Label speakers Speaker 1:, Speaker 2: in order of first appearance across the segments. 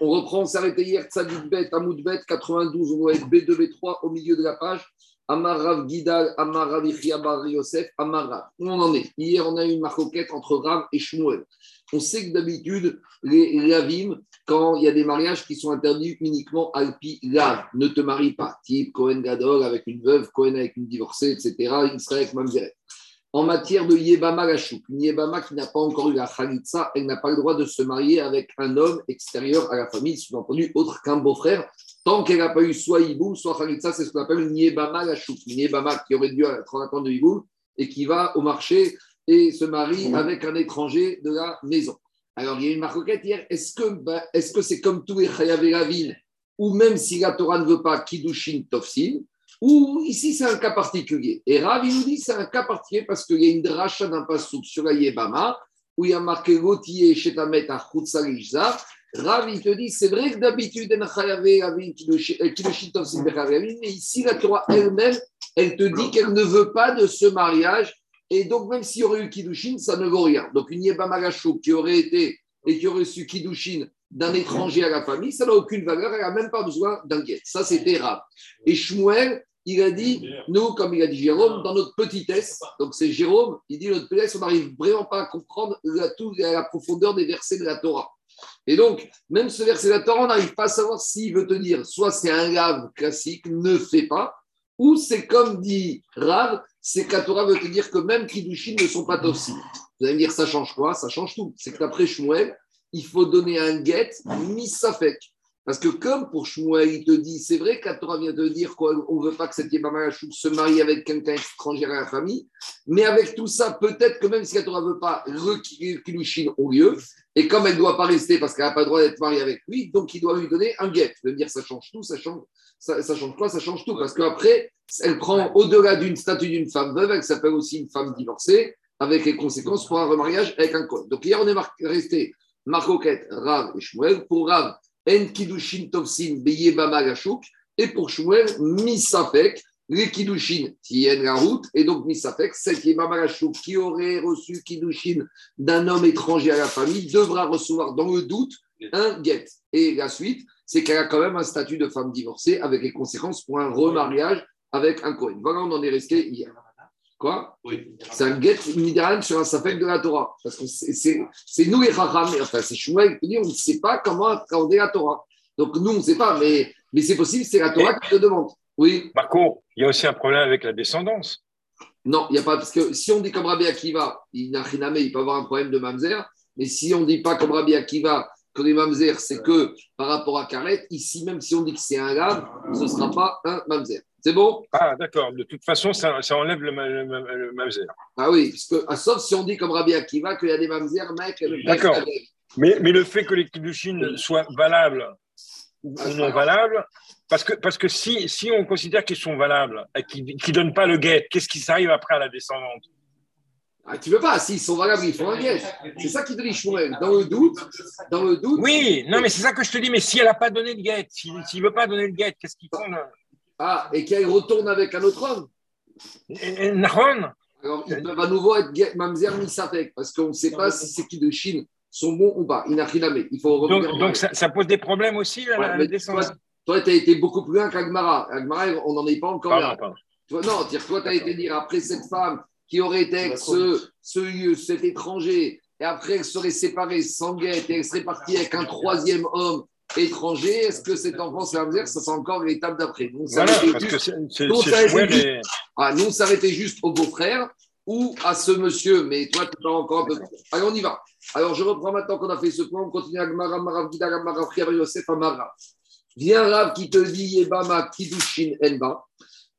Speaker 1: On reprend, on arrêté hier, Tzadik Bet, Amoud Bet, 92, on doit être B2, B3 au milieu de la page. Amarav Gidal, Amarav Bar Yosef, Amarav. Où on en est? Hier, on a eu une marcoquette entre Rav et Shmuel. On sait que d'habitude, les Ravim, quand il y a des mariages qui sont interdits uniquement Alpi Lav, ne te marie pas. Type Cohen Gadol avec une veuve, Cohen avec une divorcée, etc. Israël avec. En matière de Yébama Lachouk, une Yébama qui n'a pas encore eu la Khalitsa, elle n'a pas le droit de se marier avec un homme extérieur à la famille, sous-entendu autre qu'un beau-frère, tant qu'elle n'a pas eu soit Iboum, soit Khalitsa, c'est ce qu'on appelle une Yébama Lachouk. Une Yébama qui aurait dû être en attente de Iboum et qui va au marché et se marie avec un étranger de la maison. Alors, il y a une marquette hier. Est-ce que bah, est-ce que c'est comme tous les Chayav ou même si la Torah ne veut pas Kiddushin Tofsin, ou ici, c'est un cas particulier. Et Rav, il nous dit c'est un cas particulier parce qu'il y a une dracha d'un pasouk sur la Yébama, où il y a marqué Gautier chez Tamet à Rav, il te dit c'est vrai que d'habitude, mais ici, la Torah elle-même, elle te dit qu'elle ne veut pas de ce mariage. Et donc, même s'il y aurait eu Kiddushin, ça ne vaut rien. Donc, une Yébama qui aurait été et qui aurait su Kiddushin d'un étranger à la famille, ça n'a aucune valeur, elle n'a même pas besoin d'un guet. Ça, c'était Rav. Et Shmuel, il a dit, nous, comme il a dit Jérôme, dans notre petitesse, donc c'est Jérôme, il dit notre petitesse, on n'arrive vraiment pas à comprendre la, tout, la profondeur des versets de la Torah. Et donc, même ce verset de la Torah, on n'arrive pas à savoir s'il veut te dire, soit c'est un lave classique, ne fais pas, ou c'est comme dit Rav, c'est que la Torah veut te dire que même Kiddushin ne sont pas toxiques. Vous allez me dire, ça change quoi? Ça change tout. C'est que d'après Shmuel, il faut donner un guet, misafek. Parce que comme pour Shmuel, il te dit, c'est vrai qu'Atora vient te dire qu'on ne veut pas que cette Yébama se marie avec quelqu'un étranger à la famille, mais avec tout ça, peut-être que même si Torah ne veut pas, le Kilushin au lieu, et comme elle ne doit pas rester parce qu'elle n'a pas le droit d'être mariée avec lui, donc il doit lui donner un guet. De dire ça change tout, ça change, ça, change quoi Ça change tout. Parce qu'après, elle prend au-delà d'une statue d'une femme veuve, elle s'appelle aussi une femme divorcée, avec les conséquences pour un remariage avec un code. Donc hier, on est resté Marcoquette, Rav et Shmuel. Pour Rav, En Kidushin Tovsin Beyebama Gashuk. Et pour Shmuel, Misafek, les Kidushin tiennent la route. Et donc Misafek, cette Yebama Gashuk qui aurait reçu Kidushin d'un homme étranger à la famille devra recevoir dans le doute un get. Et la suite, c'est qu'elle a quand même un statut de femme divorcée avec les conséquences pour un remariage avec un Cohen. Voilà, on en est resté hier. Quoi C'est un get midrash sur un safek de la Torah. Parce que c'est nous les Chacham, enfin c'est Shmuel qui dit on ne sait pas comment accorder la Torah. Donc nous, on ne sait pas, mais, mais c'est possible, c'est la Torah qui te demande. Oui.
Speaker 2: Marco, il y a aussi un problème avec la descendance.
Speaker 1: Non, il n'y a pas, parce que si on dit comme Rabbi Akiva, il n'a rien il peut avoir un problème de mamzer, mais si on ne dit pas comme Rabbi Akiva, que les mamzer, c'est que par rapport à Karet, ici, même si on dit que c'est un lave, ce ne sera pas un mamzer. C'est bon?
Speaker 2: Ah, d'accord. De toute façon, ça, enlève le, mamzer.
Speaker 1: Ah oui, parce que, ah, sauf si on dit comme Rabbi Akiva qu'il y a des mamzer, mec.
Speaker 2: D'accord. Mais, mais le fait que les kiddushin soient valables ou ah, non valables, parce que, parce que si, si on considère qu'ils sont valables et qu'ils ne donnent pas le guet, qu'est-ce qui s'arrive après à la descendante?
Speaker 1: Ah, tu veux pas, s'ils sont valables, ils font un guet. C'est ça qui dit Shmuel. Dans le doute, dans le doute.
Speaker 2: Oui, non, mais c'est ça que je te dis. Mais si elle n'a pas donné le guet, s'il ne veut pas donner le guet, qu'est-ce qu'ils font là?
Speaker 1: Ah, et qu'elle retourne avec un autre homme Alors, ils peuvent à nouveau être Mamzer Misafek, parce qu'on ne sait pas si c'est qui de Chine sont bons ou pas. Il n'a rien à mettre. Il faut
Speaker 2: revenir. Donc, ça, pose des problèmes aussi, la, la descendance
Speaker 1: Toi, tu as été beaucoup plus loin qu'Agmara. Agmara, on n'en est pas encore là. Toi, non, toi, tu as été dire après cette femme qui aurait été avec ce, ce, cet étranger, et après elle serait séparée sans guette, et elle serait partie avec un troisième homme étranger, est-ce que cet enfant c'est dire Ça, c'est encore l'étape d'après? Nous, on s'arrêtait juste au beau-frère ou à ce monsieur, mais toi, tu as encore un peu. Allez, on y va. Alors, je reprends maintenant qu'on a fait ce point, on continue avec Marav, Marav, Gidara, Marav, Yosef, Amara. Viens Rav qui te dit Yebama, Kidushin, Enba.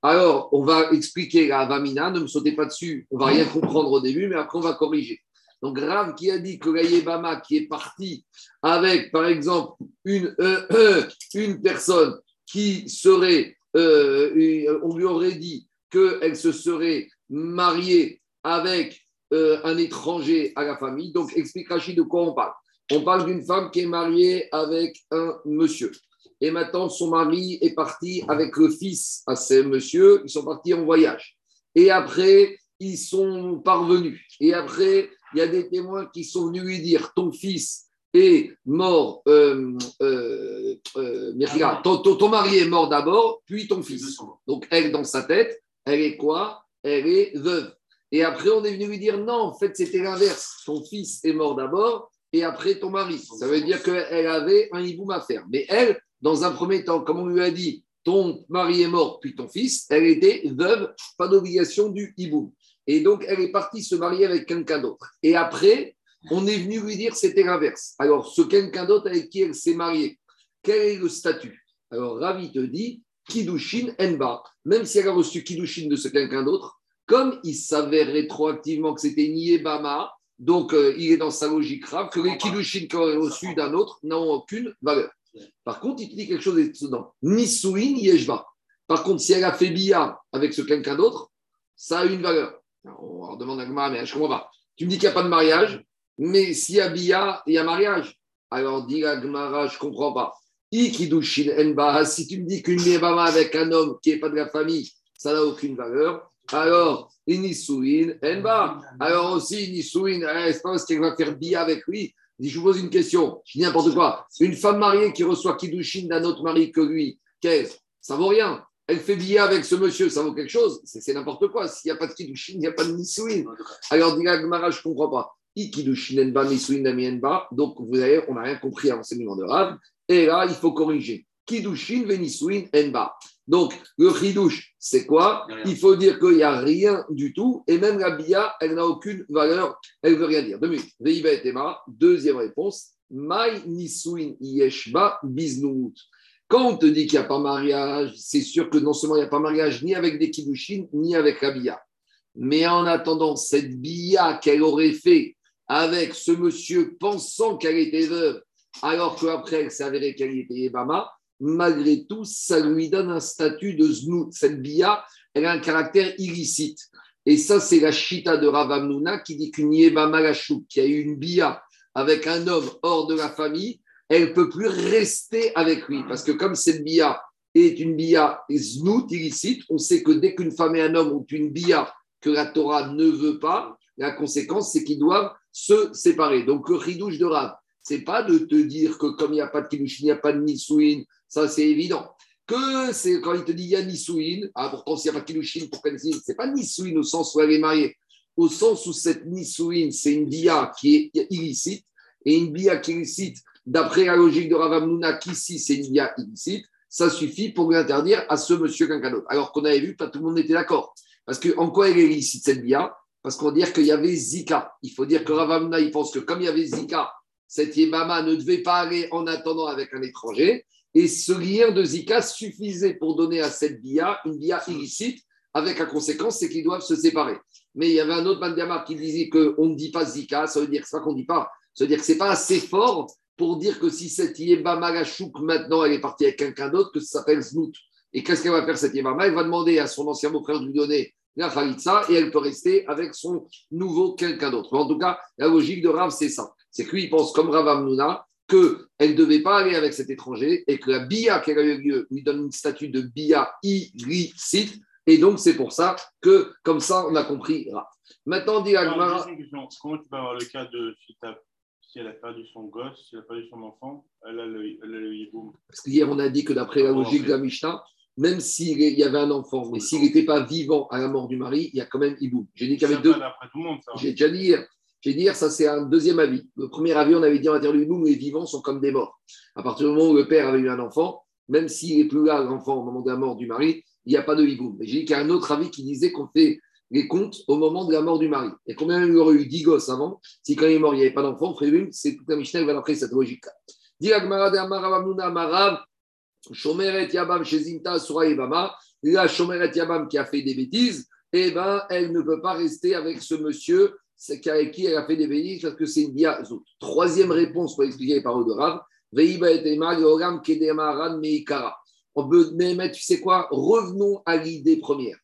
Speaker 1: Alors, on va expliquer la Vamina, ne me sautez pas dessus, on va rien comprendre au début, mais après, on va corriger. Donc, Rav qui a dit que la qui est parti avec, par exemple, une, euh, euh, personne qui serait, euh, on lui aurait dit qu'elle se serait mariée avec un étranger à la famille. Donc, explique Rachid de quoi on parle. On parle d'une femme qui est mariée avec un monsieur. Et maintenant, son mari est parti avec le fils à ce monsieur. Ils sont partis en voyage. Et après, ils sont parvenus. Et après, il y a des témoins qui sont venus lui dire Ton fils est mort, euh, euh, euh ton, mari est mort d'abord, puis ton fils. Donc elle, dans sa tête, elle est quoi? Elle est veuve. Et après, on est venu lui dire non, en fait, c'était l'inverse. Ton fils est mort d'abord, et après ton mari. Ça veut dire qu'elle avait un hiboum à faire. Mais elle, dans un premier temps, comme on lui a dit, ton mari est mort, puis ton fils, elle était veuve, pas d'obligation du hiboum. Et donc, elle est partie se marier avec quelqu'un d'autre. Et après, on est venu lui dire c'était l'inverse. Alors, ce quelqu'un d'autre avec qui elle s'est mariée, quel est le statut? Alors, Ravi te dit Kidushin Enba. Même si elle a reçu Kidushin de ce quelqu'un d'autre, comme il s'avère rétroactivement que c'était Niebama, donc euh, il est dans sa logique grave, que les Kidushin qu'elle a reçu d'un autre n'ont aucune valeur. Par contre, il te dit quelque chose d'étonnant. Ni Souin, ni Yeshba. Par contre, si elle a fait Bia avec ce quelqu'un d'autre, ça a une valeur. On leur demande à Gmara, mais je comprends pas. Tu me dis qu'il n'y a pas de mariage, mais s'il y a Bia, il y a mariage. Alors, dit la Gmara, je comprends pas. Si tu me dis qu'une Yebama avec un homme qui n'est pas de la famille, ça n'a aucune valeur. Alors, Inisouin, Enba. Alors aussi, Inisouin, eh, c'est pas parce qu'elle va faire Bia avec lui je vous pose une question, je dis n'importe quoi. Une femme mariée qui reçoit Kiddushin d'un autre mari que lui, qu'est-ce? Ça vaut rien. Elle fait billet avec ce monsieur, ça vaut quelque chose C'est n'importe quoi. S'il n'y a pas de Kiddushin, il n'y a pas de Nisouin. Alors, dit Gmara, je ne comprends pas. Donc, vous voyez, on n'a rien compris à l'enseignement de Rav. Et là, il faut corriger. Kiddushin Venisuin Enba. Donc, le chidouche, c'est quoi? Il faut dire qu'il n'y a rien du tout. Et même la bia, elle n'a aucune valeur. Elle ne veut rien dire. Deux Deuxième réponse. Mai Nisuin Yeshba Biznout. Quand on te dit qu'il n'y a pas mariage, c'est sûr que non seulement il n'y a pas mariage ni avec des kiddushin, ni avec la bia. Mais en attendant, cette bia qu'elle aurait fait avec ce monsieur pensant qu'elle était veuve, alors qu'après elle avérée qu'elle était Ebama, malgré tout, ça lui donne un statut de znout. Cette bia, elle a un caractère illicite. Et ça, c'est la chita de Ravamnuna qui dit qu'une Malachou, qui a eu une bia avec un homme hors de la famille, elle ne peut plus rester avec lui. Parce que comme cette bia est une bia znout, illicite, on sait que dès qu'une femme et un homme ont une bia que la Torah ne veut pas, la conséquence, c'est qu'ils doivent se séparer. Donc, le ridouche de Rav, c'est pas de te dire que comme il n'y a pas de kilushin, il n'y a pas de nisouin, ça c'est évident. Que c'est quand il te dit il y a nisouin, ah, pourtant s'il n'y a pas de kilushin, pour ce c'est pas nisouin au sens où elle est mariée, au sens où cette nisouin, c'est une bia qui est illicite, et une bia qui est illicite, d'après la logique de Ravamnouna, qu'ici c'est une bia illicite, ça suffit pour lui interdire à ce monsieur quelqu'un d'autre. Alors qu'on avait vu, pas tout le monde était d'accord. Parce que en quoi elle est illicite cette bia Parce qu'on dire qu'il y avait Zika. Il faut dire que Ravamnouna, il pense que comme il y avait Zika, cette Yébama ne devait pas aller en attendant avec un étranger. Et ce lien de Zika suffisait pour donner à cette bia une bia illicite, avec la conséquence, c'est qu'ils doivent se séparer. Mais il y avait un autre Bandiamar qui disait qu'on ne dit pas Zika, ça veut dire, c'est pas qu'on ne dit pas, ça veut dire que ce n'est pas assez fort pour dire que si cette Yébama Gachouk, maintenant, elle est partie avec quelqu'un d'autre, que ça s'appelle Znout. Et qu'est-ce qu'elle va faire, cette Yébama Elle va demander à son ancien beau-frère de lui donner la Khalitsa et elle peut rester avec son nouveau quelqu'un d'autre. En tout cas, la logique de Rav, c'est ça c'est que lui, il pense comme Rav Amnouna qu'elle ne devait pas aller avec cet étranger et que la bia qui a eu lieu lui donne une statut de bia illicite. Et donc, c'est pour ça que, comme ça, on a compris Rav. Maintenant, dit
Speaker 3: Agmara. Comment tu peux avoir le cas de si, elle a perdu son gosse, si elle a perdu son enfant, elle a le, elle
Speaker 1: Parce qu'hier, on a dit que d'après la logique de la Mishnah, même s'il y avait un enfant, mais s'il n'était pas vivant à la mort du mari, il y a quand même Iboum. J'ai dit qu'il y avait deux. J'ai déjà dit hier. J'ai dit, ça c'est un deuxième avis. Le premier avis, on avait dit en intérieur du les vivants sont comme des morts. À partir du moment où le père avait eu un enfant, même s'il n'est plus là, l'enfant, au moment de la mort du mari, il n'y a pas de hiboum. Mais j'ai dit qu'il y a un autre avis qui disait qu'on fait les comptes au moment de la mort du mari. Et combien il aurait eu 10 gosses avant Si quand il est mort, il n'y avait pas d'enfant, c'est toute la Mishnah qui va d'après cette logique-là. Shomeret Yabam Shezinta Sura la Shomeret Yabam qui a fait des bêtises, eh ben, elle ne peut pas rester avec ce monsieur qu'avec qui elle a fait des bénis parce que c'est une bia Troisième réponse pour expliquer les paroles de Rav. On peut, mais, tu sais quoi? Revenons à l'idée première.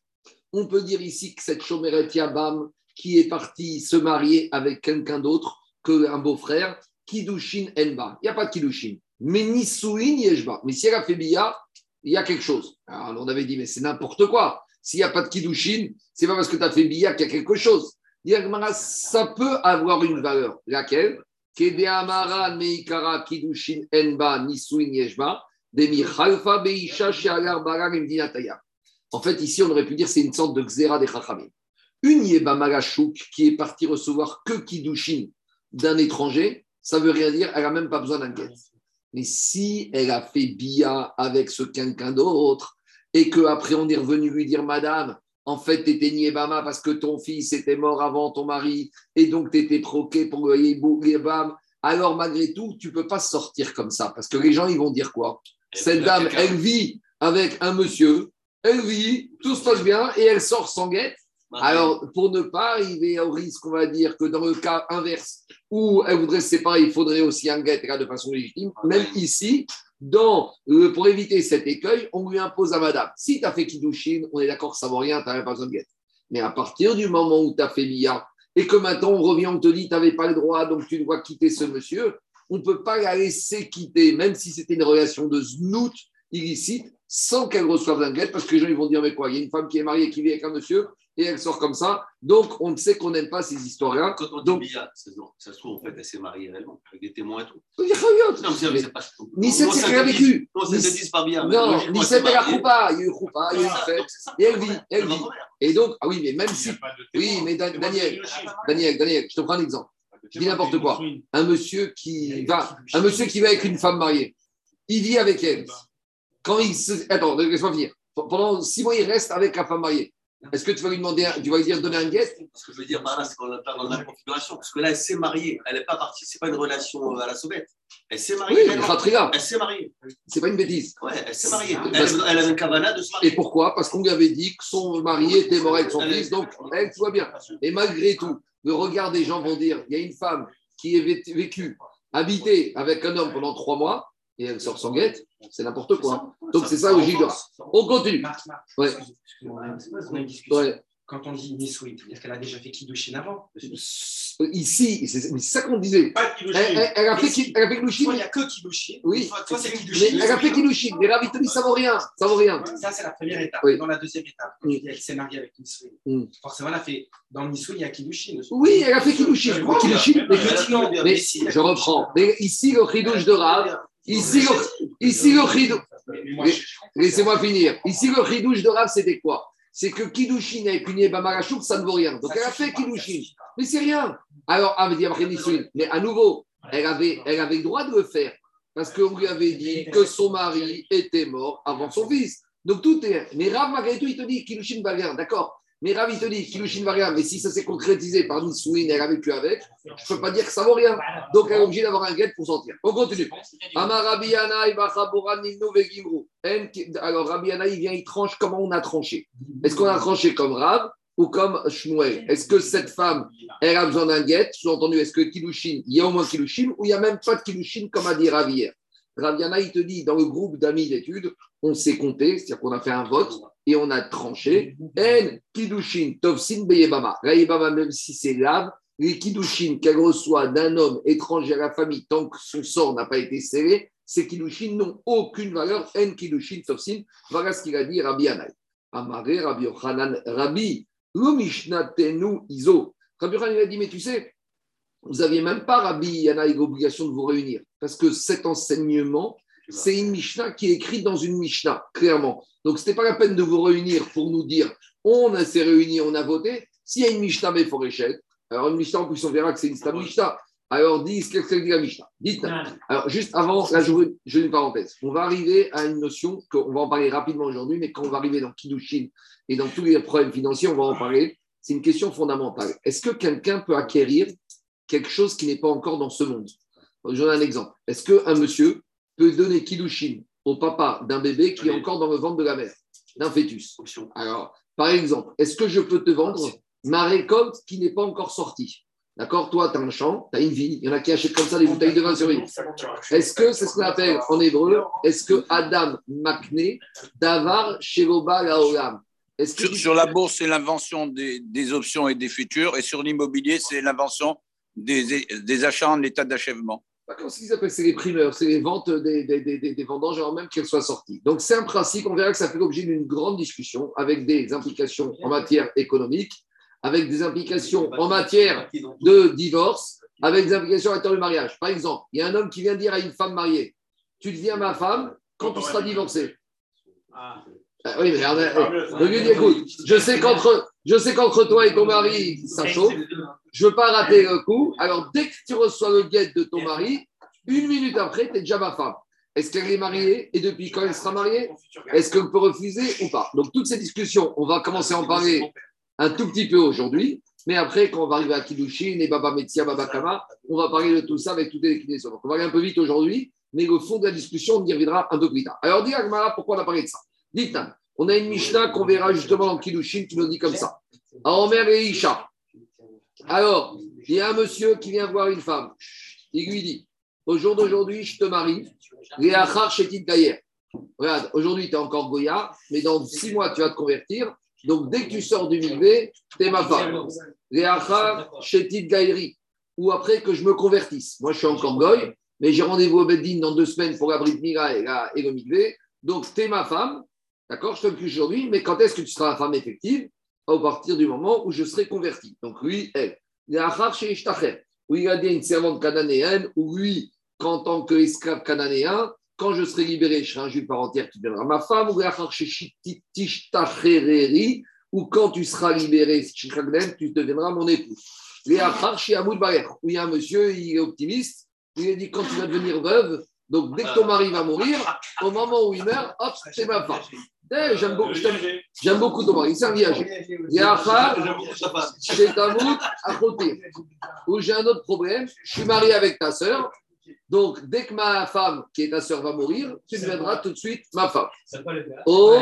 Speaker 1: On peut dire ici que cette Shomeret Yabam qui est partie se marier avec quelqu'un d'autre qu'un beau-frère, Kidushin Enba. Il n'y a pas de Kidushin. Mais ni Souin Yeshba. Mais si elle a fait Bia, il y a quelque chose. Alors on avait dit, mais c'est n'importe quoi. S'il n'y a pas de Kidushin, c'est pas parce que tu as fait Bia qu'il y a quelque chose ça peut avoir une valeur. Laquelle? Meikara Kidushin Enba Nisuin Yeshba, Demi Khalfa Beisha Sheagar Barar Imdinataya. En fait, ici, on aurait pu dire c'est une sorte de Xera des Chachamim. Une Yeba Malachuk qui est partie recevoir que Kidushin d'un étranger, ça veut rien dire, elle n'a même pas besoin d'un guet. Mais si elle a fait bia avec ce quelqu'un d'autre, et qu'après on est revenu lui dire, Madame, en fait, tu étais Niébama parce que ton fils était mort avant ton mari, et donc tu étais troqué pour le Yébam, alors malgré tout, tu peux pas sortir comme ça, parce que les gens, ils vont dire quoi? Cette dame, elle vit avec un monsieur, elle vit, tout se passe bien, et elle sort sans guette. Alors, pour ne pas arriver au risque, on va dire que dans le cas inverse, où elle voudrait se séparer, il faudrait aussi un guet de façon légitime. Même ici, dans, pour éviter cet écueil, on lui impose à madame. Si tu as fait Kiddushin, on est d'accord ça ne vaut rien, tu n'as pas besoin de guet. Mais à partir du moment où tu as fait Bia et que maintenant on revient, on te dit tu n'avais pas le droit, donc tu dois quitter ce monsieur, on ne peut pas la laisser quitter, même si c'était une relation de znout illicite, sans qu'elle reçoive un guet, parce que les gens ils vont dire mais quoi, il y a une femme qui est mariée qui vit avec un monsieur, et elle sort comme ça. Donc, on sait qu'on n'aime pas ces histoires-là.
Speaker 4: Quand on
Speaker 1: Donc,
Speaker 4: dit Bia, ça, ça se trouve, en fait, elle s'est mariée réellement, avec des témoins et tout.
Speaker 1: il y a rien.
Speaker 4: Non, mais c'est pas
Speaker 1: Ni c'est
Speaker 4: Non,
Speaker 1: c'est rien vécu.
Speaker 4: Non, te dit pas bien. mais
Speaker 1: Non,
Speaker 4: logiquement,
Speaker 1: ni
Speaker 4: elle
Speaker 1: c'est
Speaker 4: mariée.
Speaker 1: choupa, il y a eu choupa, il y a eu
Speaker 4: Ah,
Speaker 1: fête.
Speaker 4: c'est.
Speaker 1: Et elle vit, elle vit. Et donc, ah oui, mais même si.
Speaker 3: a
Speaker 1: Oui, mais Daniel. Daniel, Daniel, je te prends un exemple. Je dis n'importe quoi.
Speaker 3: Kiddushin.
Speaker 1: Un monsieur qui va, un monsieur qui va avec une femme mariée, il vit avec elle. Quand il se. Attends, laisse-moi finir. Pendant six mois, il reste avec la femme mariée. Est-ce que tu vas lui demander, un- tu vas lui dire donner un guet
Speaker 4: Ce que je veux dire là, c'est qu'on pas dans la configuration. Parce que là, elle s'est mariée. Elle n'est pas partie. Ce n'est pas une relation à la sauvette. Elle s'est mariée.
Speaker 1: Oui,
Speaker 4: réellement.
Speaker 1: Khatria,
Speaker 4: Elle s'est mariée.
Speaker 1: c'est pas une bêtise.
Speaker 4: Ouais, elle s'est mariée. Elle,
Speaker 1: Parce-
Speaker 4: elle avait une cavana de se
Speaker 1: Et
Speaker 4: marier.
Speaker 1: pourquoi? Parce qu'on lui avait dit que son mari était mort avec son fils, donc elle, tout va bien. Et malgré tout, le regard des gens vont dire il y a une femme qui est vé- vécue, habitée avec un homme pendant trois mois, et elle sort sans guette, c'est n'importe quoi. Donc c'est ça, logique de On continue. Ouais. Ouais.
Speaker 5: Quand on dit Nisui, est-ce qu'elle a déjà fait Kiddushin avant
Speaker 1: Ici, c'est mais ça qu'on disait.
Speaker 3: Pas
Speaker 1: Elle, a fait,
Speaker 5: Mais si.
Speaker 1: Elle a fait
Speaker 5: il n'y a que Kiddushin.
Speaker 1: Oui.
Speaker 5: Toi, toi, c'est
Speaker 1: mais
Speaker 5: Kiddushin.
Speaker 1: elle a fait Kiddushin. Les ravitoni, ça vaut rien. Ça vaut rien.
Speaker 5: Ça, c'est la première étape.
Speaker 1: Oui.
Speaker 5: Dans la deuxième étape, quand
Speaker 1: Mm.
Speaker 5: tu dis elle s'est mariée avec Nisui.
Speaker 1: Mm.
Speaker 5: Forcément, elle a fait. Dans Nisui, il y a Kiddushin. aussi.
Speaker 1: Oui, elle a fait Kiddushin.
Speaker 5: Je
Speaker 1: Mais
Speaker 3: mais-
Speaker 1: mais- mais je reprends. Mais ici, le chidouche de Rav, ici, le, ici, le chidouche. Laissez-moi finir. Ici, le chidouche de Rav, c'était quoi? C'est que Kiddushin avec une Yeba Marachouk, ça ne vaut rien. Donc, elle a fait
Speaker 5: pas.
Speaker 1: Mais c'est rien. Alors, mais à nouveau, elle avait, elle avait le droit de le faire. Parce qu'on lui avait dit que son mari était mort avant son fils. Donc tout est. Mais Rav, malgré tout, il te dit Kilushin va rien. D'accord? Mais Rav, il te dit Kilushin va rien. Mais si ça s'est concrétisé par Nissoun, elle a vécu avec, je ne peux pas dire que ça vaut rien. Donc elle est obligée d'avoir un guet pour sortir. On continue. Alors Rabbi Yana, il vient, il tranche comment on a tranché. Est-ce qu'on a tranché comme Rav ou comme Shmuel? Est-ce que cette femme, elle a besoin d'un guet? Sous-entendu, est-ce que Kilushin, il y a au moins Kilushin ou il n'y a même pas de Kilushin comme a dit Rav hier? Raviana, il te dit, dans le groupe d'amis d'études, on s'est compté, c'est-à-dire qu'on a fait un vote et on a tranché. En Kidushin, Tovsin, Beyebama. La Yebama, même si c'est lave, les Kidushin qu'elle reçoit d'un homme étranger à la famille tant que son sort n'a pas été scellé, ces Kidushin n'ont aucune valeur. En Kidushin, Tovsin. Voilà ce qu'il a dit Rabbi Anaï. Amaré, Rabbi Yochanan, Rabbi, lo Mishnatenu Iso. Rabbi Yochanan, a dit, mais tu sais, vous n'aviez même pas, Rabbi Yanaï, l'obligation de vous réunir. Parce que cet enseignement, c'est une Mishnah qui est écrite dans une Mishnah, clairement. Donc, ce n'était pas la peine de vous réunir pour nous dire on s'est réunis, on a voté. S'il y a une Mishnah Meforechet, alors une Mishnah, en plus, on verra que c'est une Stam Mishnah. Alors, dis, qu'est-ce que dit la Mishnah? Dites. Alors, juste avant, là, je veux une parenthèse. On va arriver à une notion qu'on va en parler rapidement aujourd'hui, mais quand on va arriver dans Kiddushin et dans tous les problèmes financiers, on va en parler. C'est une question fondamentale. Est-ce que quelqu'un peut acquérir quelque chose qui n'est pas encore dans ce monde? Je donne un exemple. Est-ce qu'un monsieur peut donner Kiddushin au papa d'un bébé qui est encore dans le ventre de la mère, d'un fœtus.
Speaker 4: Option.
Speaker 1: Alors, par exemple, est-ce que je peux te vendre ma récolte qui n'est pas encore sortie? D'accord? Toi, tu as un champ, tu as une vigne, il y en a qui achètent comme ça des bouteilles de vin sur une. Est-ce que c'est ce qu'on appelle en hébreu Est-ce que Adam Makne, Davar Sheroba Laolam? Est-ce que
Speaker 6: Sur, sur la bourse, c'est l'invention des, des options et des futurs, et sur l'immobilier, c'est l'invention des, des achats en état d'achèvement.
Speaker 1: Comment ce qu'ils appellent C'est les primeurs, c'est les ventes des, des, des, des- des vendanges avant même qu'elles soient sorties. Donc c'est un principe, on verra que ça fait l'objet d'une grande discussion avec des implications en matière économique, avec des implications en matière de divorce avec des implications à l'intérieur du mariage. Par exemple, il y a un homme qui vient dire à une femme mariée Tu deviens ma femme quand tu seras divorcé.
Speaker 3: Ah.
Speaker 1: Ah oui, mais lui dit, écoute, je sais qu'entre, je sais qu'entre toi et ton mari, ça chauffe. Je veux pas rater le coup. Alors, dès que tu reçois le guet de ton mari, une minute après, tu es déjà ma femme. Est-ce qu'elle est mariée et depuis quand elle sera mariée? Est-ce qu'on peut refuser ou pas? Donc, toutes ces discussions, on va commencer à en parler un tout petit peu aujourd'hui. Mais après, quand on va arriver à Kiddushin et Baba Metzia, Baba Kama, on va parler de tout ça avec toutes les déclinaisons. Donc, on va aller un peu vite aujourd'hui, mais le fond de la discussion, on y reviendra un peu plus tard. Alors, dis Agmara, pourquoi on a parlé de ça? Dites Nam, on a une Mishnah qu'on verra justement dans Kiddushin qui nous dit comme ça. Aomer et Isha. Alors, il y a un monsieur qui vient voir une femme. Il lui dit Au jour d'aujourd'hui, je te marie. Shetin Kayer. Regarde, aujourd'hui, tu es encore Goya, mais dans six mois, tu vas te convertir. Donc, dès que tu sors du Mikvé, tu es ma femme. Léachar Shetin Gaïri. Ou après que je me convertisse. Moi, je suis encore Goy, mais j'ai rendez-vous au Beddin dans deux semaines pour la Mira et le Mikvé. Donc, tu es ma femme. D'accord Je te le plus aujourd'hui, mais quand est-ce que tu seras la femme effective? À partir du moment où je serai converti. Donc, lui, elle. Léachar chez. Où il a dit une servante cananéenne, ou lui, qu'en tant qu'esclave cananéen, quand je serai libéré, je serai un juif par entière qui deviendra ma femme, ou ou quand tu seras libéré, tu deviendras mon époux. Léachar chez Amoud Baer, où il y a un monsieur, il est optimiste, il a dit quand tu vas devenir veuve, donc dès que ton mari va mourir, au moment où il meurt, hop, c'est ma femme. Eh, J'aime beaucoup, je t'aime- j'aime beaucoup ton mari, c'est un viager. Léachar, chez Tamoud, à côté. Où j'ai un autre problème, je suis marié avec ta sœur, donc dès que ma femme, qui est ta sœur, va mourir, tu deviendras tout de suite ma femme. Oh,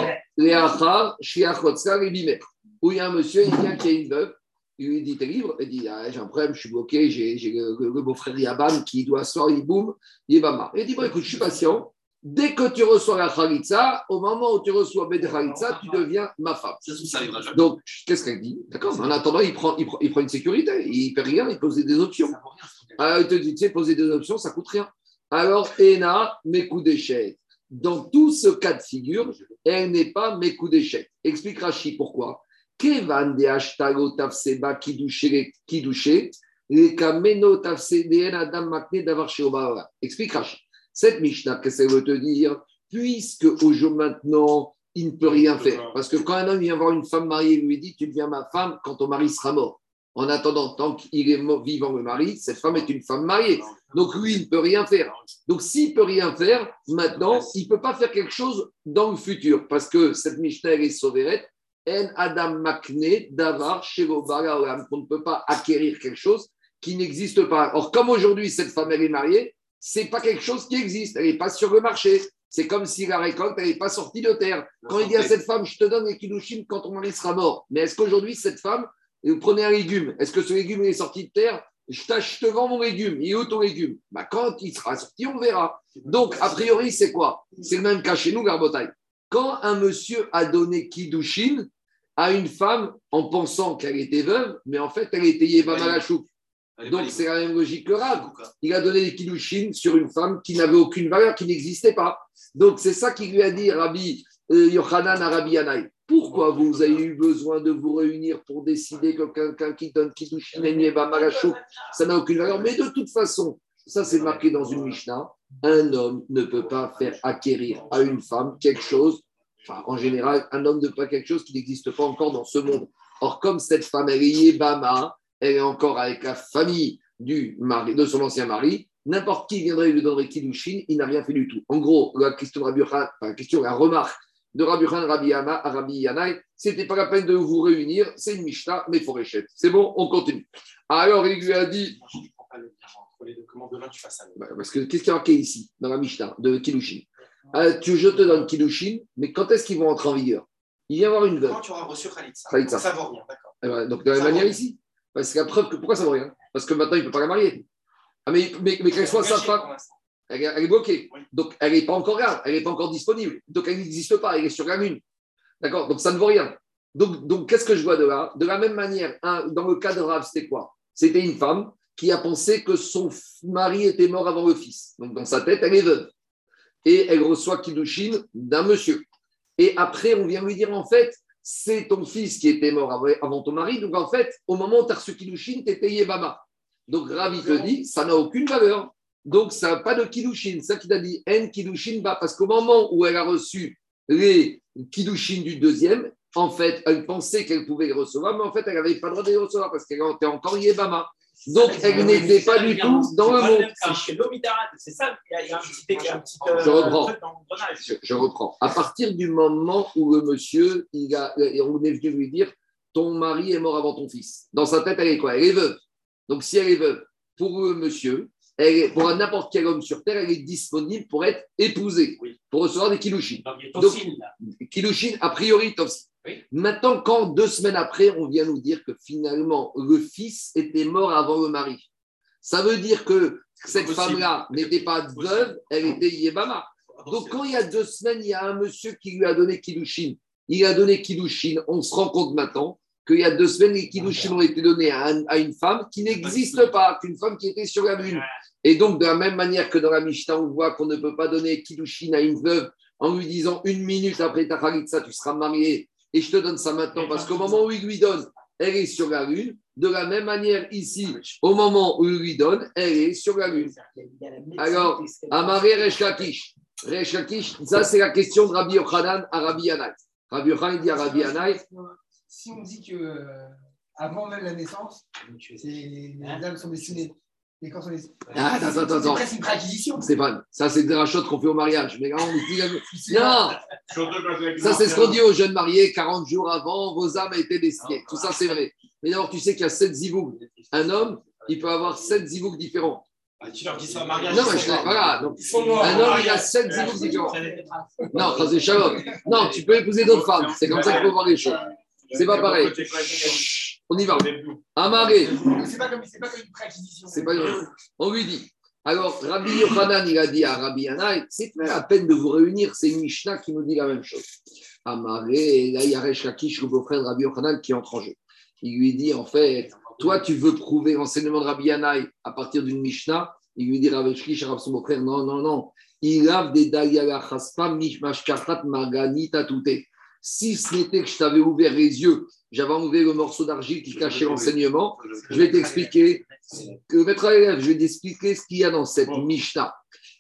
Speaker 1: et Bimer. Où il y a un monsieur, il vient qui est une veuve, il lui dit T'es libre? Il dit Ah, J'ai un problème, je suis bloqué, j'ai j'ai le, le- le beau-frère Yabam qui doit asseoir, il boum, Yébama. Il dit Bon, écoute, je suis patient. Dès que tu reçois la Khalitsa, au moment où tu reçois Bet Khalitsa, tu deviens ma femme. Donc, qu'est-ce qu'elle dit? D'accord En attendant, il prend, il, prend, il prend une sécurité, il ne paie rien, il pose des options. Alors, il te dit, tu sais, poser des options, ça coûte rien. Alors, Ena, mes coups d'échec. Dans tout ce cas de figure, elle n'est pas mes coups d'échec. Explique Rashi pourquoi. Kevan de hashtago tafseba kidouché, kidouché, les kameno tafsedeen adam makne davar sheobara. Explique Rashi. Cette Mishnah, qu'est-ce qu'elle veut te dire Puisque au jour maintenant, il ne peut rien faire. Parce que quand un homme vient voir une femme mariée, il lui dit Tu deviens ma femme quand ton mari sera mort. En attendant, tant qu'il est vivant le mari, cette femme est une femme mariée. Donc lui, il ne peut rien faire. Donc s'il ne peut rien faire, maintenant, il ne peut pas faire quelque chose dans le futur. Parce que cette Mishnah elle est sauvérette. En Adam Makne, Davar. On ne peut pas acquérir quelque chose qui n'existe pas. Or, comme aujourd'hui, cette femme, elle est mariée, c'est pas quelque chose qui existe. Elle n'est pas sur le marché. C'est comme si la récolte, elle n'est pas sortie de terre. Quand il dit à cette femme, je te donne les kilouchim quand ton mari sera mort. Mais est-ce qu'aujourd'hui, cette femme, vous prenez un légume, est-ce que ce légume est sorti de terre? Je, je te vends mon légume. Il est où ton légume? Bah, Quand il sera sorti, on verra. Donc, a priori, c'est quoi? C'est le même cas chez nous, Garbotaille. Quand un monsieur a donné Kiddushin à une femme en pensant qu'elle était veuve, mais en fait, elle était Yéba Malachouk. Donc, c'est la même logique que Rav. Il a donné des Kiddushin sur une femme qui n'avait aucune valeur, qui n'existait pas. Donc, c'est ça qu'il lui a dit, Rabbi euh, Yochanan à Rabbi Yanaï. Pourquoi vous avez eu besoin de vous réunir pour décider que quelqu'un qui donne Kiddushin et Yéba Malachouk, ça n'a aucune valeur? Mais de toute façon, ça c'est marqué dans une Mishnah, un homme ne peut pas faire acquérir à une femme quelque chose, enfin en général, un homme ne peut pas quelque chose qui n'existe pas encore dans ce monde. Or, comme cette femme, elle est Yébama, elle est encore avec la famille du mari, de son ancien mari, n'importe qui viendrait lui donner Kiddushin, il n'a rien fait du tout. En gros, la question de Rabbi enfin, la question, la remarque de Rabbi Yochanan, Rabbi Yana, à Rabbi c'était pas la peine de vous réunir, c'est une Mishnah, mais Foréchette. C'est bon, on continue. Alors, il lui a dit,
Speaker 5: Je ne comprends pas le lien entre les deux. Comment demain tu fasses ça
Speaker 1: bah, Parce que qu'est-ce qui est marqué ici, dans la Mishnah, de Kiddushin Euh, tu, Je te donne Kiddushin, mais quand est-ce qu'ils vont entrer en vigueur? Il vient avoir une veuve.
Speaker 5: Quand tu auras reçu Khalitsa.
Speaker 1: Khalitsa.
Speaker 5: Ça vaut rien, d'accord.
Speaker 1: Eh ben, donc, de la même manière ici. Parce que la preuve que pourquoi ça vaut rien? Parce que maintenant, il ne peut pas la marier. Ah, mais mais, mais qu'elle soit sa femme, elle, est- elle est bloquée.
Speaker 5: Oui.
Speaker 1: Donc, elle n'est pas encore là, elle n'est pas encore disponible. Donc, elle n'existe pas, elle est sur la lune. D'accord? Donc, ça ne vaut rien. Donc, donc qu'est-ce que je vois de là? De la même manière, dans le cas de Rav, c'était quoi? C'était une femme qui a pensé que son mari était mort avant le fils. Donc, dans sa tête, elle est veuve. Et elle reçoit Kiddushin d'un monsieur. Et après, on vient lui dire, en fait, c'est ton fils qui était mort avant, ton mari. Donc, en fait, au moment où tu as reçu Kiddushin, tu étais Yébama. Donc Ravi te dit, ça n'a aucune valeur. Donc ça n'a pas de Kiddushin. Ça qui t'a dit, N Kiddushin va. Parce qu'au moment où elle a reçu les Kiddushin du deuxième, en fait, elle pensait qu'elle pouvait les recevoir, mais en fait, elle n'avait pas le droit de les recevoir parce qu'elle était encore Yébama. Donc, elle n'était pas du tout dans le monde.
Speaker 5: C'est ça, il y a- un petit, petit
Speaker 1: Je reprends. À partir du moment où le monsieur, il a, et on est venu lui dire, ton mari est mort avant ton fils. Dans sa tête, elle est quoi? Elle est veuve. Donc, si elle est veuve, pour le monsieur, elle est- pour n'importe quel homme sur Terre, elle est disponible pour être épousée,
Speaker 5: Oui.
Speaker 1: pour recevoir des kilouchines.
Speaker 5: Donc, il y a
Speaker 1: priori.
Speaker 5: Oui.
Speaker 1: Maintenant, quand deux semaines après, on vient nous dire que finalement, le fils était mort avant le mari, ça veut dire que cette femme-là n'était pas veuve, elle était Yébama. Donc, quand il y a deux semaines, il y a un monsieur qui lui a donné Kiddushin. Il a donné Kiddushin. On se rend compte maintenant qu'il y a deux semaines, les Kiddushin ont été donnés à, un- à une femme qui n'existe pas, qu'une femme qui était sur la lune. Et donc, de la même manière que dans la Mishnah, on voit qu'on ne peut pas donner Kiddushin à une veuve en lui disant une minute après ta Khalitsa, tu seras marié et je te donne ça maintenant parce qu'au moment où il lui donne, elle est sur la lune. De la même manière, ici, au moment où il lui donne, elle est sur la lune. Alors, Amaré Resh Lakish. Resh Lakish, ça c'est la question de Rabbi Yochanan à Rabbi Yanai. Rabbi Yochanan dit à Rabbi Yanai,
Speaker 7: Si on dit que euh, avant même la naissance, les âmes sont destinées.
Speaker 1: Ah, attends, attends,
Speaker 7: C'est
Speaker 1: attends.
Speaker 7: une préacquisition.
Speaker 1: Stéphane, ça c'est des rachats qu'on fait au mariage. Mais là, on dit,
Speaker 7: C'est-
Speaker 1: non, Ça, c'est ce qu'on dit aux jeunes mariés 40 jours avant, vos âmes étaient destinées. Tout ça, c'est vrai. Mais d'abord, tu sais qu'il y a 7 zivougs. Un homme, il peut avoir 7 zivougs différents.
Speaker 5: Ah, Tu leur dis ça au mariage.
Speaker 1: Non, mais je,
Speaker 5: morts.
Speaker 1: voilà. Donc, un homme, il a
Speaker 5: mariage.
Speaker 1: 7 zivougs différents.
Speaker 5: Ça.
Speaker 1: Non, Chazé Shalom. Non, tu peux épouser d'autres femmes. C'est comme ça qu'il faut voir les choses. C'est pas pareil. On y va. Amaré.
Speaker 7: C'est pas comme c'est pas comme une préacquisition.
Speaker 1: C'est pas grave. On lui dit. Alors, Rabbi Yochanan, il a dit à Rabbi Yanaï, c'est pas la peine de vous réunir, c'est une Mishnah qui nous dit la même chose. Amaré, là, il y a Resh Lakish, le beau-frère de Rabbi Yochanan, qui entre en jeu. Il lui dit, en fait, toi, tu veux prouver l'enseignement de Rabbi Yanaï à partir d'une Mishnah? Il lui dit, Rabbi Lakish, à son beau-frère, non, non, non. Il a des Dayala Chaspa, Mishmash Kartat, Margani, Tatouté. Si ce n'était que je t'avais ouvert les yeux, j'avais enlevé le morceau d'argile qui cachait l'enseignement, je vais t'expliquer que maître élève, je vais t'expliquer ce qu'il y a dans cette Mishnah.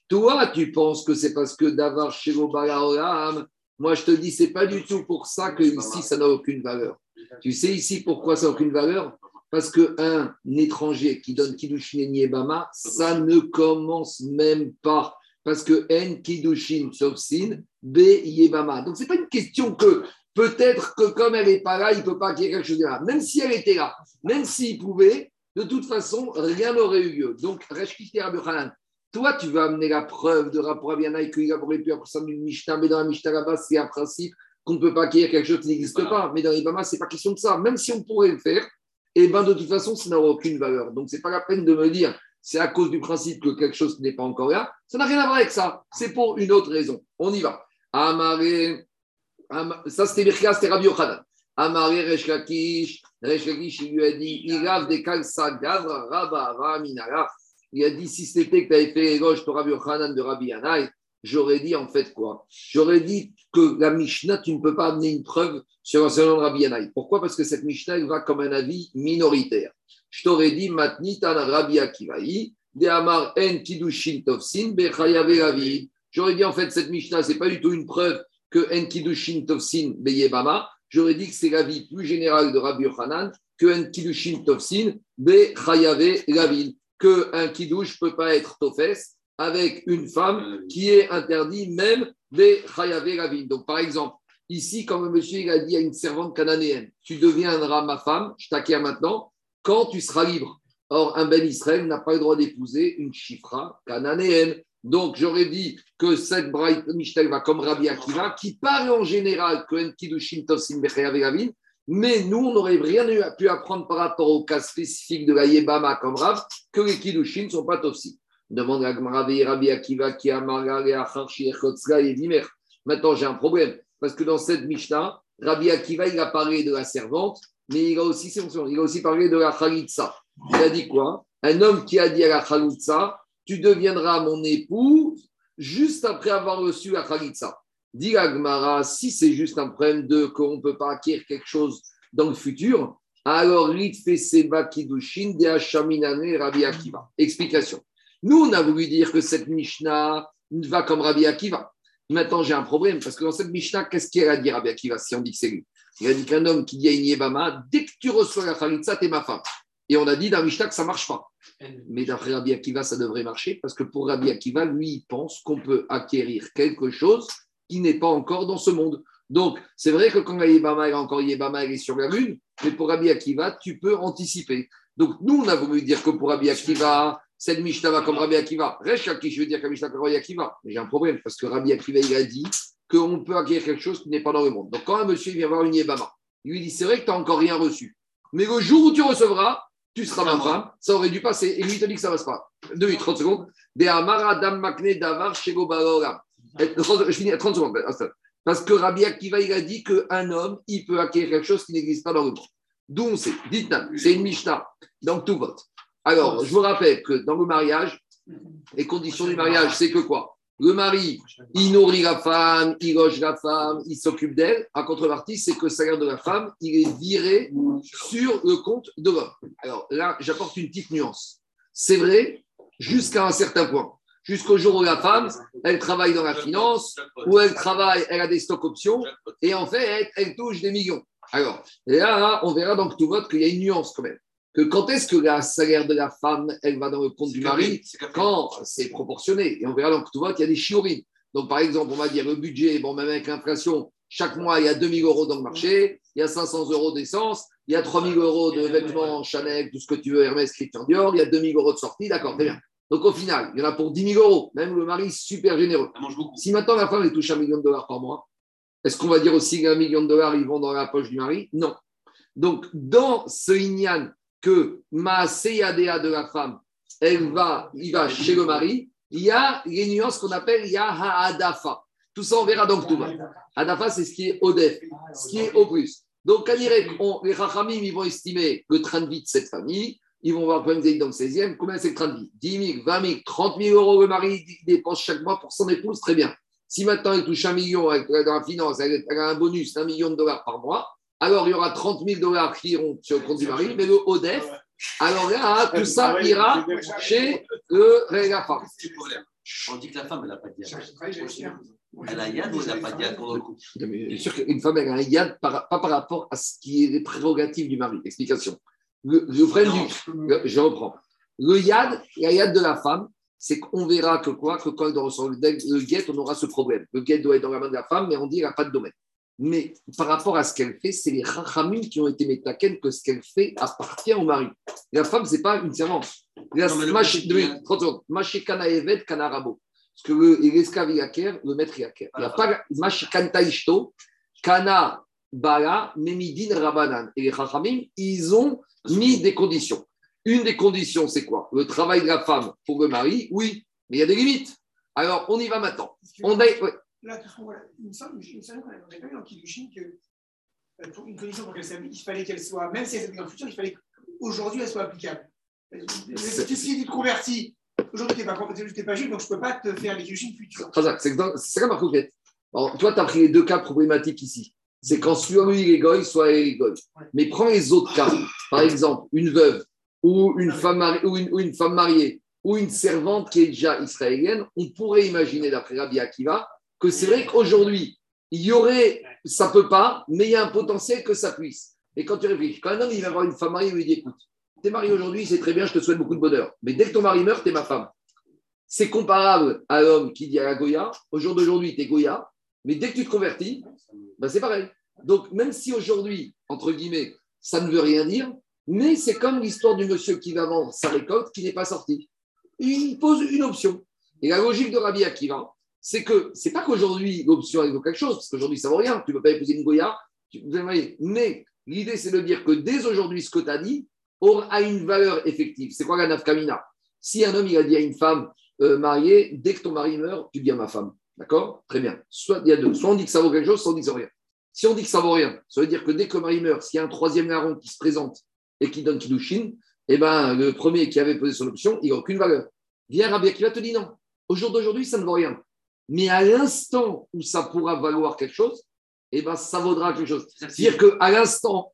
Speaker 1: Toi, tu penses que c'est parce que d'avoir chez Olam, moi je te dis, c'est pas du tout pour ça que ici ça n'a aucune valeur. Tu sais ici pourquoi ça n'a aucune valeur? Parce qu'un étranger qui donne Kiddushin et Niebama, ça ne commence même pas. Parce que N Kiddushin sauf Sin, B Yebama. Donc c'est pas une question que peut-être que comme elle n'est pas là, il ne peut pas acquérir quelque chose de là. Même si elle était là, même s'il pouvait, de toute façon, rien n'aurait eu lieu. Donc, Reshkiti Rabbi Hanan, toi, tu vas amener la preuve de rapport à Bianaï qu'il aurait pu apprendre ça d'une Mishnah, mais dans la Mishnah là-bas, c'est un principe qu'on ne peut pas acquérir quelque chose qui n'existe pas. Mais dans les Bama, ce n'est pas question de ça. Même si on pourrait le faire, et ben de toute façon, ça n'aura aucune valeur. Donc, ce n'est pas la peine de me dire c'est à cause du principe que quelque chose n'est pas encore là. Ça n'a rien à voir avec ça. C'est pour une autre raison. On y va. Amaré. Am- Ça, c'était Birka, c'était Rabbi Yochanan. Amaré Resh Lakish. Resh Lakish, il lui a dit de Kalsa Rabba. Il a dit si c'était que tu avais fait éloge pour Rabbi Yochanan de Rabbi Yanaï, j'aurais dit en fait quoi? J'aurais dit que la Mishnah, tu ne peux pas amener une preuve sur seul de Rabbi Yanaï. Pourquoi? Parce que cette Mishnah, elle va comme un avis minoritaire. Je t'aurais dit Matnitan Rabbi Akivaï, de Amar En Kidushin Tovsin, Ravi. J'aurais dit en fait cette Mishnah, c'est pas du tout une preuve que En Kidushin Tovsin Beyebama. J'aurais dit que c'est l'avis plus général de Rabbi Yochanan que En Kidushin Tovsin Bechayave Ravi. Que un Kiddush ne peut pas être Tofes avec une femme qui est interdit même Bechayave Ravi. Donc par exemple, ici, quand le monsieur il a dit à une servante cananéenne, tu deviendras ma femme, je t'acquiers maintenant, quand tu seras libre. Or, un Ben Israël n'a pas le droit d'épouser une chifra cananéenne. Donc, j'aurais dit que cette Braït Michel va comme Rabbi Akiva, qui parle en général que Ravin, mais nous, on n'aurait rien pu apprendre par rapport au cas spécifique de la Yebama comme Rav, que les Kiddushin ne sont pas Tosim. Demande à Rabbi Rabbi Akiva qui a margaré à Charchi Echotzra et Dimer. Maintenant, j'ai un problème, parce que dans cette Mishnah, Rabbi Akiva, il a parlé de la servante, mais il a aussi, il a aussi parlé de la Khalitsa. Il a dit quoi? Un homme qui a dit à la Khalitsa, tu deviendras mon époux juste après avoir reçu la Khalitsa. Dit la Gemara, si c'est juste un problème de qu'on ne peut pas acquérir quelque chose dans le futur, Alors, Rit fait Seba Kiddushin, de Hashaminane, Rabbi Akiva. Explication. Nous, on a voulu dire que cette Mishnah va comme Rabbi Akiva. Maintenant, j'ai un problème, parce que dans cette Mishnah, qu'est-ce qu'il a dit Rabbi Akiva si on dit que c'est lui? Il a dit qu'un homme qui dit à une Yébama, dès que tu reçois la Khalitsa, t'es ma femme. Et on a dit dans Mishnah que ça ne marche pas. Mais d'après Rabbi Akiva, ça devrait marcher, parce que pour Rabbi Akiva, lui, il pense qu'on peut acquérir quelque chose qui n'est pas encore dans ce monde. Donc, c'est vrai que quand la Yébama est encore Yébama, elle est sur la lune, mais pour Rabbi Akiva, tu peux anticiper. Donc, nous, on a voulu dire que pour Rabbi Akiva, cette Mishnah va comme Rabbi Akiva. Reste qui je veux dire la Mishnah comme Rabbi Akiva. Mais j'ai un problème, parce que Rabbi Akiva, il a dit qu'on peut acquérir quelque chose qui n'est pas dans le monde. Donc, quand un monsieur vient voir une Yébama, il lui dit c'est vrai que tu n'as encore rien reçu. Mais le jour où tu recevras, tu seras ma femme. Ça aurait dû passer. Et lui, il te dit que ça ne passe pas. Deux minutes, 30 secondes. De Amara Dam Makne Davar Shego. Je finis à 30 secondes. Parce que Rabbi Akiva, il a dit qu'un homme, il peut acquérir quelque chose qui n'existe pas dans le monde. D'où on sait. Dites-nous, c'est une Mishnah. Donc, tout vote. Alors, je vous rappelle que dans le mariage, les conditions du mariage, c'est que quoi? Le mari, il nourrit la femme, il loge la femme, il s'occupe d'elle. En contrepartie, c'est que le salaire de la femme, il est viré sur le compte de l'homme. Alors là, j'apporte une petite nuance. C'est vrai jusqu'à un certain point. Jusqu'au jour où la femme, elle travaille dans la finance, où elle travaille, elle a des stocks options, et en fait, elle, elle touche des millions. Alors, là, on verra dans tout vote qu'il y a une nuance quand même. Que quand est-ce que le salaire de la femme, elle va dans le compte du mari Quand c'est proportionné. Et on verra dans tout vote, il y a des chiorines. Donc, par exemple, on va dire le budget, bon, même avec l'inflation, chaque mois, il y a 2000 euros dans le marché, il y a 500 euros d'essence, il y a 3000 euros de vêtements Chanel, tout ce que tu veux, Hermès, Christian Dior, il y a 2000 euros de sortie, d'accord, très bien. Donc au final, il y en a pour 10 000 euros, même le mari super généreux. Si maintenant la femme elle touche un million de dollars par mois, est-ce qu'on va dire aussi qu'un million de dollars ils vont dans la poche du mari? Non. Donc dans ce Inyan que ma Seyadea de la femme, elle va, il va chez le mari, il y a les nuances qu'on appelle il y a Ha'adafa. Tout ça on verra dans tout va. Hadafa c'est ce qui est au def, ce qui est au plus. Donc, on les Rachamim, ils vont estimer le train de vie de cette famille. Ils vont voir êtes dans le 16e. Combien c'est le train de vie 10 000, 20 000, 30 000 euros le mari dépense chaque mois pour son épouse. Très bien. Si maintenant elle touche un million avec, dans la finance, elle a un bonus d'un million de dollars par mois, alors il y aura 30 000 dollars qui iront sur le compte du mari. Mais le ODEF, alors là, tout ça ira chez le,
Speaker 4: problème. On dit que la femme, elle n'a pas de diade. Elle a yad ou elle n'a pas de diade pour le coup?
Speaker 1: Mais Bien sûr qu'une femme, elle a un yad, par- pas par rapport à ce qui est les prérogatives du mari. Explication. Le, le problème du- le- je reprends. Le yad, la yad de la femme, c'est qu'on verra que quoi Que quand elle doit recevoir le, le guet, on aura ce problème. Le guet doit être dans la main de la femme, mais on dit qu'il n'y a pas de domaine. Mais par rapport à ce qu'elle fait, c'est les rachamim qui ont été métaken que ce qu'elle fait appartient au mari. La femme, ce n'est pas une servante. La-
Speaker 4: Non, mais le
Speaker 1: Machi-
Speaker 4: principe
Speaker 1: deux
Speaker 4: du-
Speaker 1: minutes, 30 secondes. Machi kana evet kana rabo. Parce que le- l'esclave acquiert, le maître acquiert. Il n'y a pas Machi kanta ishto, kana bala, memidin rabanan. Et les rachamim, ils ont mis des conditions. Une des conditions, c'est quoi? Le travail de la femme pour le mari, oui, mais il y a des limites. Alors, on y va maintenant. On a.
Speaker 7: Là, il me semble, il me semble qu'on avait pas vu dans Kiddushin que euh, pour une condition pour qu'elle s'applique, il fallait qu'elle soit, même si elle s'applique dans le futur, il fallait qu'aujourd'hui elle soit applicable. Euh, Si tu te convertis, aujourd'hui tu n'es pas, t'es pas juif, donc je ne peux pas te faire les Kiddushin futurs.
Speaker 1: Très bien, C'est ça ma concrète. Alors, toi, tu as pris les deux cas problématiques ici. C'est quand soit lui il est goy, soit elle est goy. Mais prends les autres cas. Par exemple, une veuve ou une femme, mari- ou une, ou une femme mariée ou une servante qui est déjà israélienne. On pourrait imaginer, d'après Rabbi Akiva, que c'est vrai qu'aujourd'hui, il y aurait, ça peut pas, mais il y a un potentiel que ça puisse. Et quand tu réfléchis, quand un homme il va voir une femme mariée, il lui dit écoute, t'es marié aujourd'hui, c'est très bien, je te souhaite beaucoup de bonheur. Mais dès que ton mari meurt, t'es ma femme. C'est comparable à l'homme qui dit à la Goya, au jour d'aujourd'hui, tu es Goya, mais dès que tu te convertis, ben c'est pareil. Donc, même si aujourd'hui, entre guillemets, ça ne veut rien dire, mais c'est comme l'histoire du monsieur qui va vendre sa récolte qui n'est pas sorti. Il pose une option. Et la logique de Rabbi Akiva, c'est que c'est pas qu'aujourd'hui l'option vaut quelque chose, parce qu'aujourd'hui ça vaut rien, tu ne peux pas épouser une Goya, tu- mais l'idée c'est de dire que dès aujourd'hui ce que tu as dit aura une valeur effective. C'est quoi la nafkamina? Si un homme il a dit à une femme euh, mariée, dès que ton mari meurt, tu dis à ma femme. D'accord? Très bien. Soit il y a deux. Soit on dit que ça vaut quelque chose, soit on dit que ça vaut rien. Si on dit que ça vaut rien, ça veut dire que dès que le mari meurt, s'il y a un troisième larron qui se présente et qui donne Kiddushin, eh ben, le premier qui avait posé son option, il n'a aucune valeur. Viens Rabbi Akiva te dit non. Au jour d'aujourd'hui, ça ne vaut rien. Mais à l'instant où ça pourra valoir quelque chose, eh ben, ça vaudra quelque chose. C'est-à-dire qu'à l'instant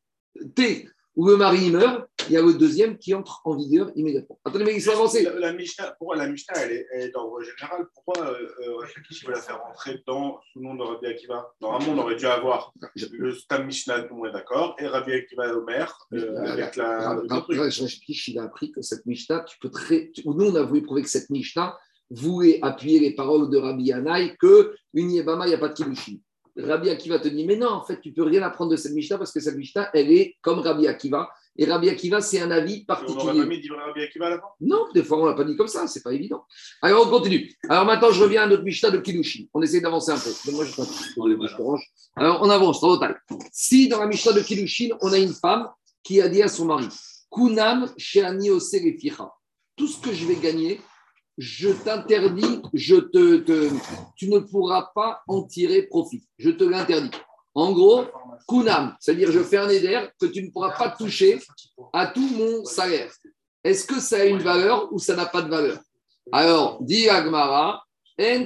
Speaker 1: T où le mari meurt, il y a le deuxième qui entre en vigueur immédiatement. Attendez, mais il faut avancer.
Speaker 3: La, la Mishnah, pourquoi la Mishnah, elle est, elle est d'ordre général Pourquoi euh, euh, Rav Akiva veut la faire rentrer dans, sous le nom de Rabbi Akiva? Normalement, on aurait dû avoir le Stam Mishnah, tout le monde est d'accord, et Rabbi Akiva Omer, euh, avec la.
Speaker 1: il a appris que cette Mishnah, tu peux très. Nous, on a voulu prouver que cette Mishnah voulait appuyer les paroles de Rabbi Yanaï que une Yebama, il n'y a pas de Kiddushin. Rabbi Akiva te dit, mais non, en fait, tu peux rien apprendre de cette Mishnah parce que cette Mishnah, elle est comme Rabbi Akiva. Et Rabbi Akiva, c'est un avis
Speaker 3: Et on n'aurait
Speaker 1: particulier.
Speaker 3: pas mis Rabbi Akiva là-bas
Speaker 1: Non, des fois, on l'a pas dit comme ça, c'est pas évident. Alors, on continue. Alors, maintenant, je reviens à notre Mishnah de Kiddushin. On essaie d'avancer un peu. Donc, moi, je je te range. Alors, on avance, en total. Si dans la Mishnah de Kiddushin, on a une femme qui a dit à son mari Kunam sheani. Tout ce que je vais gagner, je t'interdis, je te, tu ne pourras pas en tirer profit. Je te l'interdis. En gros, Kunam, c'est-à-dire je fais un éder que tu ne pourras pas toucher à tout mon salaire. Est-ce que ça a une valeur ou ça n'a pas de valeur? Alors, dit Agmara, En.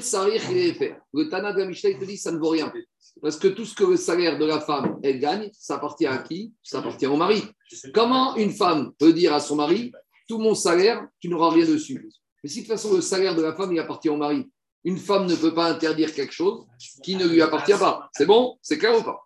Speaker 1: Le Tana de la Mishnah, te dit ça ne vaut rien. Parce que tout ce que le salaire de la femme, elle gagne, ça appartient à qui? Ça appartient au mari. Comment une femme peut dire à son mari, tout mon salaire, tu n'auras rien dessus? Mais si de toute façon le salaire de la femme, il appartient au mari, une femme ne peut pas interdire quelque chose qui ne lui appartient pas. C'est bon? C'est clair ou pas?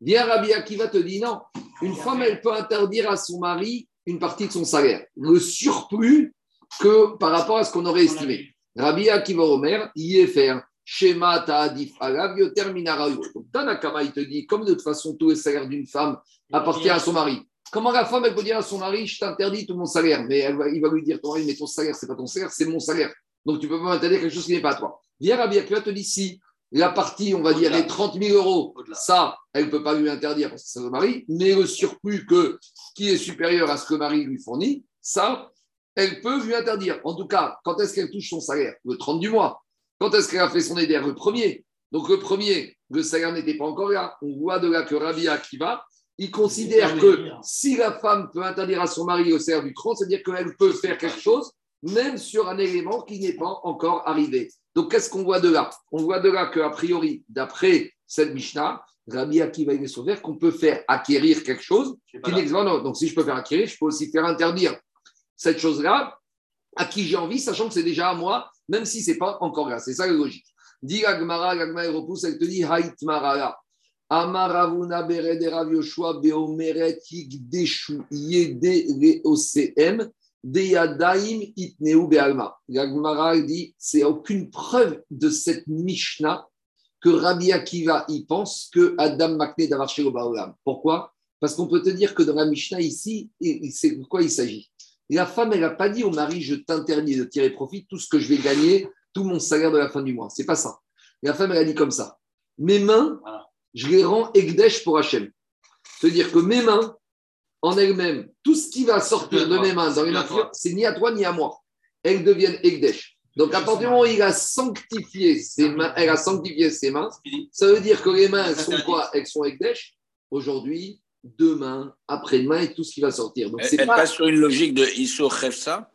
Speaker 1: Viens Rabbi Akiva te dit non. Une femme, elle peut interdire à son mari une partie de son salaire, le surplus que par rapport à ce qu'on aurait estimé. Rabbi Akiva Omer, est faire. Shema ta'adif alav yoter minarayu. Donc, Tanakama, il te dit, comme de toute façon, tout le salaire d'une femme appartient à son mari. Comment la femme, elle peut dire à son mari, je t'interdis tout mon salaire Mais elle va- il va lui dire, ton mari, mais ton salaire, c'est pas ton salaire, c'est mon salaire. Donc tu peux pas m'interdire quelque chose qui n'est pas à toi. Viens, Rabbi Akiva te dit, si la partie, on va dire, les 30 000 euros, ça, elle ne peut pas lui interdire parce que c'est le mari, mais le surplus que, qui est supérieur à ce que le mari lui fournit, ça, elle peut lui interdire. En tout cas, quand est-ce qu'elle touche son salaire? Le 30 du mois. Quand est-ce qu'elle a fait son éder? Le premier. Donc le premier, le salaire n'était pas encore là. On voit de là que Rabbi Akiva, il considère que si la femme peut interdire à son mari le salaire du 30, c'est-à-dire qu'elle peut faire quelque chose, même sur un élément qui n'est pas encore arrivé. Donc qu'est-ce qu'on voit de là? On voit de là qu'a priori, d'après cette Mishnah, Rabbi Akiva sauvé qu'on peut faire acquérir quelque chose qui n'existe pas. Donc si je peux faire acquérir, je peux aussi faire interdire cette chose-là à qui j'ai envie, sachant que c'est déjà à moi, même si ce n'est pas encore là. C'est ça la logique. Dit Agmara, l'Agmara elle repousse, elle te dit Haït Marala. Amaravuna Bered Rav Yoshua Beomeret Yigdeshu Yede Le OCM Deyadaim Itneu Bealma. Dit c'est aucune preuve de cette Mishnah que Rabbi Akiva y pense que Adam Makne d'avoir chez Baolam. Pourquoi? Parce qu'on peut te dire que dans la Mishnah ici, c'est de quoi il s'agit. La femme, elle n'a pas dit au mari, je t'interdis de tirer profit, tout ce que je vais gagner, tout mon salaire de la fin du mois. C'est pas ça. La femme, elle a dit comme ça. Mes mains, je les rends Egdesh pour Hachem. C'est-à-dire que mes mains, en elles-mêmes, tout ce qui va sortir de mes mains dans les mains, c'est ni à toi ni à moi. Elles deviennent Egdesh. Donc, à partir du moment où il a sanctifié ses mains, elle a sanctifié ses mains, ça veut dire que les mains, elles sont quoi? Elles sont Egdesh. Aujourd'hui, demain, après-demain et tout ce qui va sortir. Donc,
Speaker 6: Elle,
Speaker 1: pas
Speaker 6: passe sur une logique de Issur Khefsa.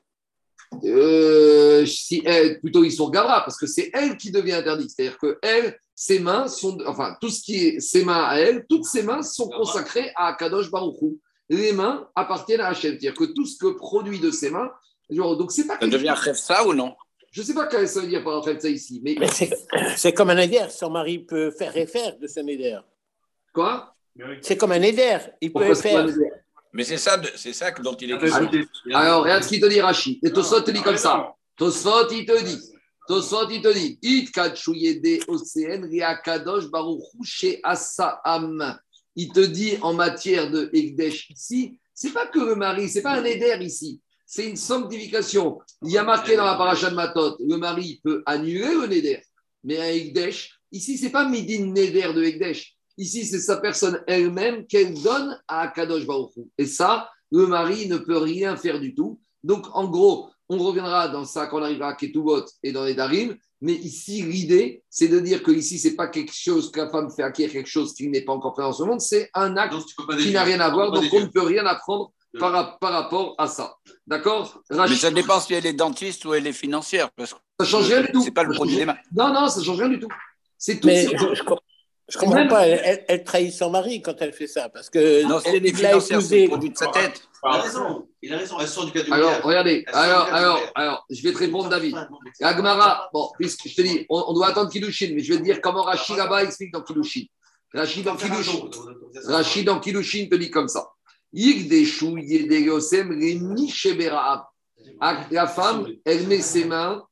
Speaker 1: euh, si elle, plutôt ils sont Gavra, parce que c'est elle qui devient interdite. C'est-à-dire que elle, ses mains sont, enfin, tout ce qui est ses mains à elle, toutes ses mains sont consacrées à Kadosh Baruchou. Les mains appartiennent à Hachem. C'est-à-dire que tout ce que produit de ses mains, genre, donc c'est pas.
Speaker 6: Ça devient
Speaker 1: chose-
Speaker 6: Khefsa ou non?
Speaker 1: Je sais pas ce que ça veut dire par à ça ici, mais
Speaker 8: Mais c'est c'est comme un éder. Son mari peut faire et faire de son éder.
Speaker 1: quoi?
Speaker 8: C'est comme un éder. Il peut
Speaker 1: Pourquoi pas
Speaker 8: faire.
Speaker 6: Mais c'est ça, c'est ça dont il est
Speaker 3: Ah,
Speaker 6: question.
Speaker 1: Alors, regarde ce qu'il te dit, Rashi. Et Tosot te dit comme ça.
Speaker 3: non.
Speaker 1: Tosfot, il te dit. Tosfot, il te dit. It océan Asaam. Il te dit en matière de Ekdesh ici, c'est pas que le mari, c'est pas un éder ici. C'est une sanctification. Il y a marqué dans la paracha de Matot, le mari peut annuler le neder. Mais un Ekdesh, ici, c'est pas midin neder de Ekdesh. Ici, c'est sa personne elle-même qu'elle donne à Kadosh Baruch Hu. Et ça, le mari ne peut rien faire du tout. Donc, en gros, on reviendra dans ça quand on arrivera à Ketubot et dans les Darim. Mais ici, l'idée, c'est de dire que ici, c'est pas quelque chose que la femme fait acquérir quelque chose qui n'est pas encore fait dans ce monde, c'est un acte qui n'a rien à voir, donc on ne peut rien apprendre par, ra- par rapport à ça. D'accord?
Speaker 6: Mais ça dépend si elle est dentiste ou elle est financière. Parce que
Speaker 1: ça change rien du tout.
Speaker 6: c'est pas le produit des mains.
Speaker 1: Non, non, ça change rien du tout. C'est tout.
Speaker 8: Mais je, Je comprends
Speaker 1: Même-
Speaker 8: pas, elle, elle- elle trahit son mari quand elle fait ça, parce que
Speaker 6: Non, c'est
Speaker 8: elle-
Speaker 6: des financières, c'est produit de sa tête.
Speaker 4: Il a raison. Il a raison. Elle sort du cas du
Speaker 1: Alors,
Speaker 4: mariage.
Speaker 1: regardez, alors, alors, alors, je vais te répondre, David. Agmara, bon, puisque je te dis, on, on doit attendre Kiddushin, mais je vais te dire comment Rachid là-bas explique dans Kiddushin. Rachid dans Kiddushin, Rachid dans Kiddushin te dit comme ça. Yigdeshu La femme, elle met ses mains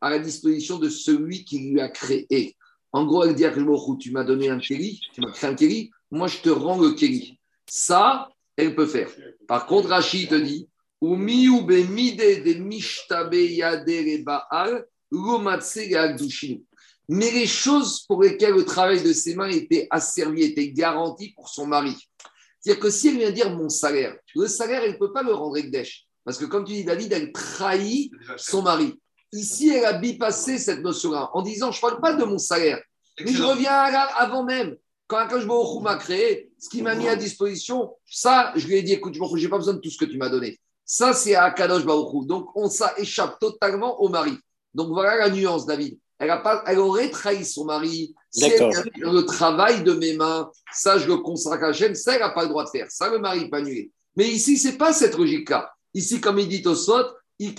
Speaker 1: à la disposition de celui qui lui a créé. En gros, elle dit à tu m'as donné un kéli, tu m'as créé un kéli, moi je te rends le kéli. Ça, elle peut faire. Par contre, Rachid te dit, mide de mishtabe baal, le agdushinu. Mais les choses pour lesquelles le travail de ses mains était asservi, était garanti pour son mari. C'est-à-dire que si elle vient dire mon salaire, le salaire, elle ne peut pas le rendre Ekdesh. Parce que comme tu dis, David, elle trahit son mari. Ici, elle a bipassé cette notion-là en disant, je ne parle pas de mon salaire, mais je reviens à la- avant même. Quand Akash Baruch m'a créé, ce qu'il m'a mis à disposition, ça, je lui ai dit, écoute, je n'ai pas besoin de tout ce que tu m'as donné. Ça, c'est à Akadosh Baruch. Donc, on ça échappe totalement au mari. Donc, voilà la nuance, David. Elle, a pas, elle aurait trahi son mari. Le travail de mes mains, ça, je le consacre à Hachem, ça, elle n'a pas le droit de faire. Ça, le mari peut annuler. Mais ici, ce n'est pas cette logique-là. Ici, comme il dit au Il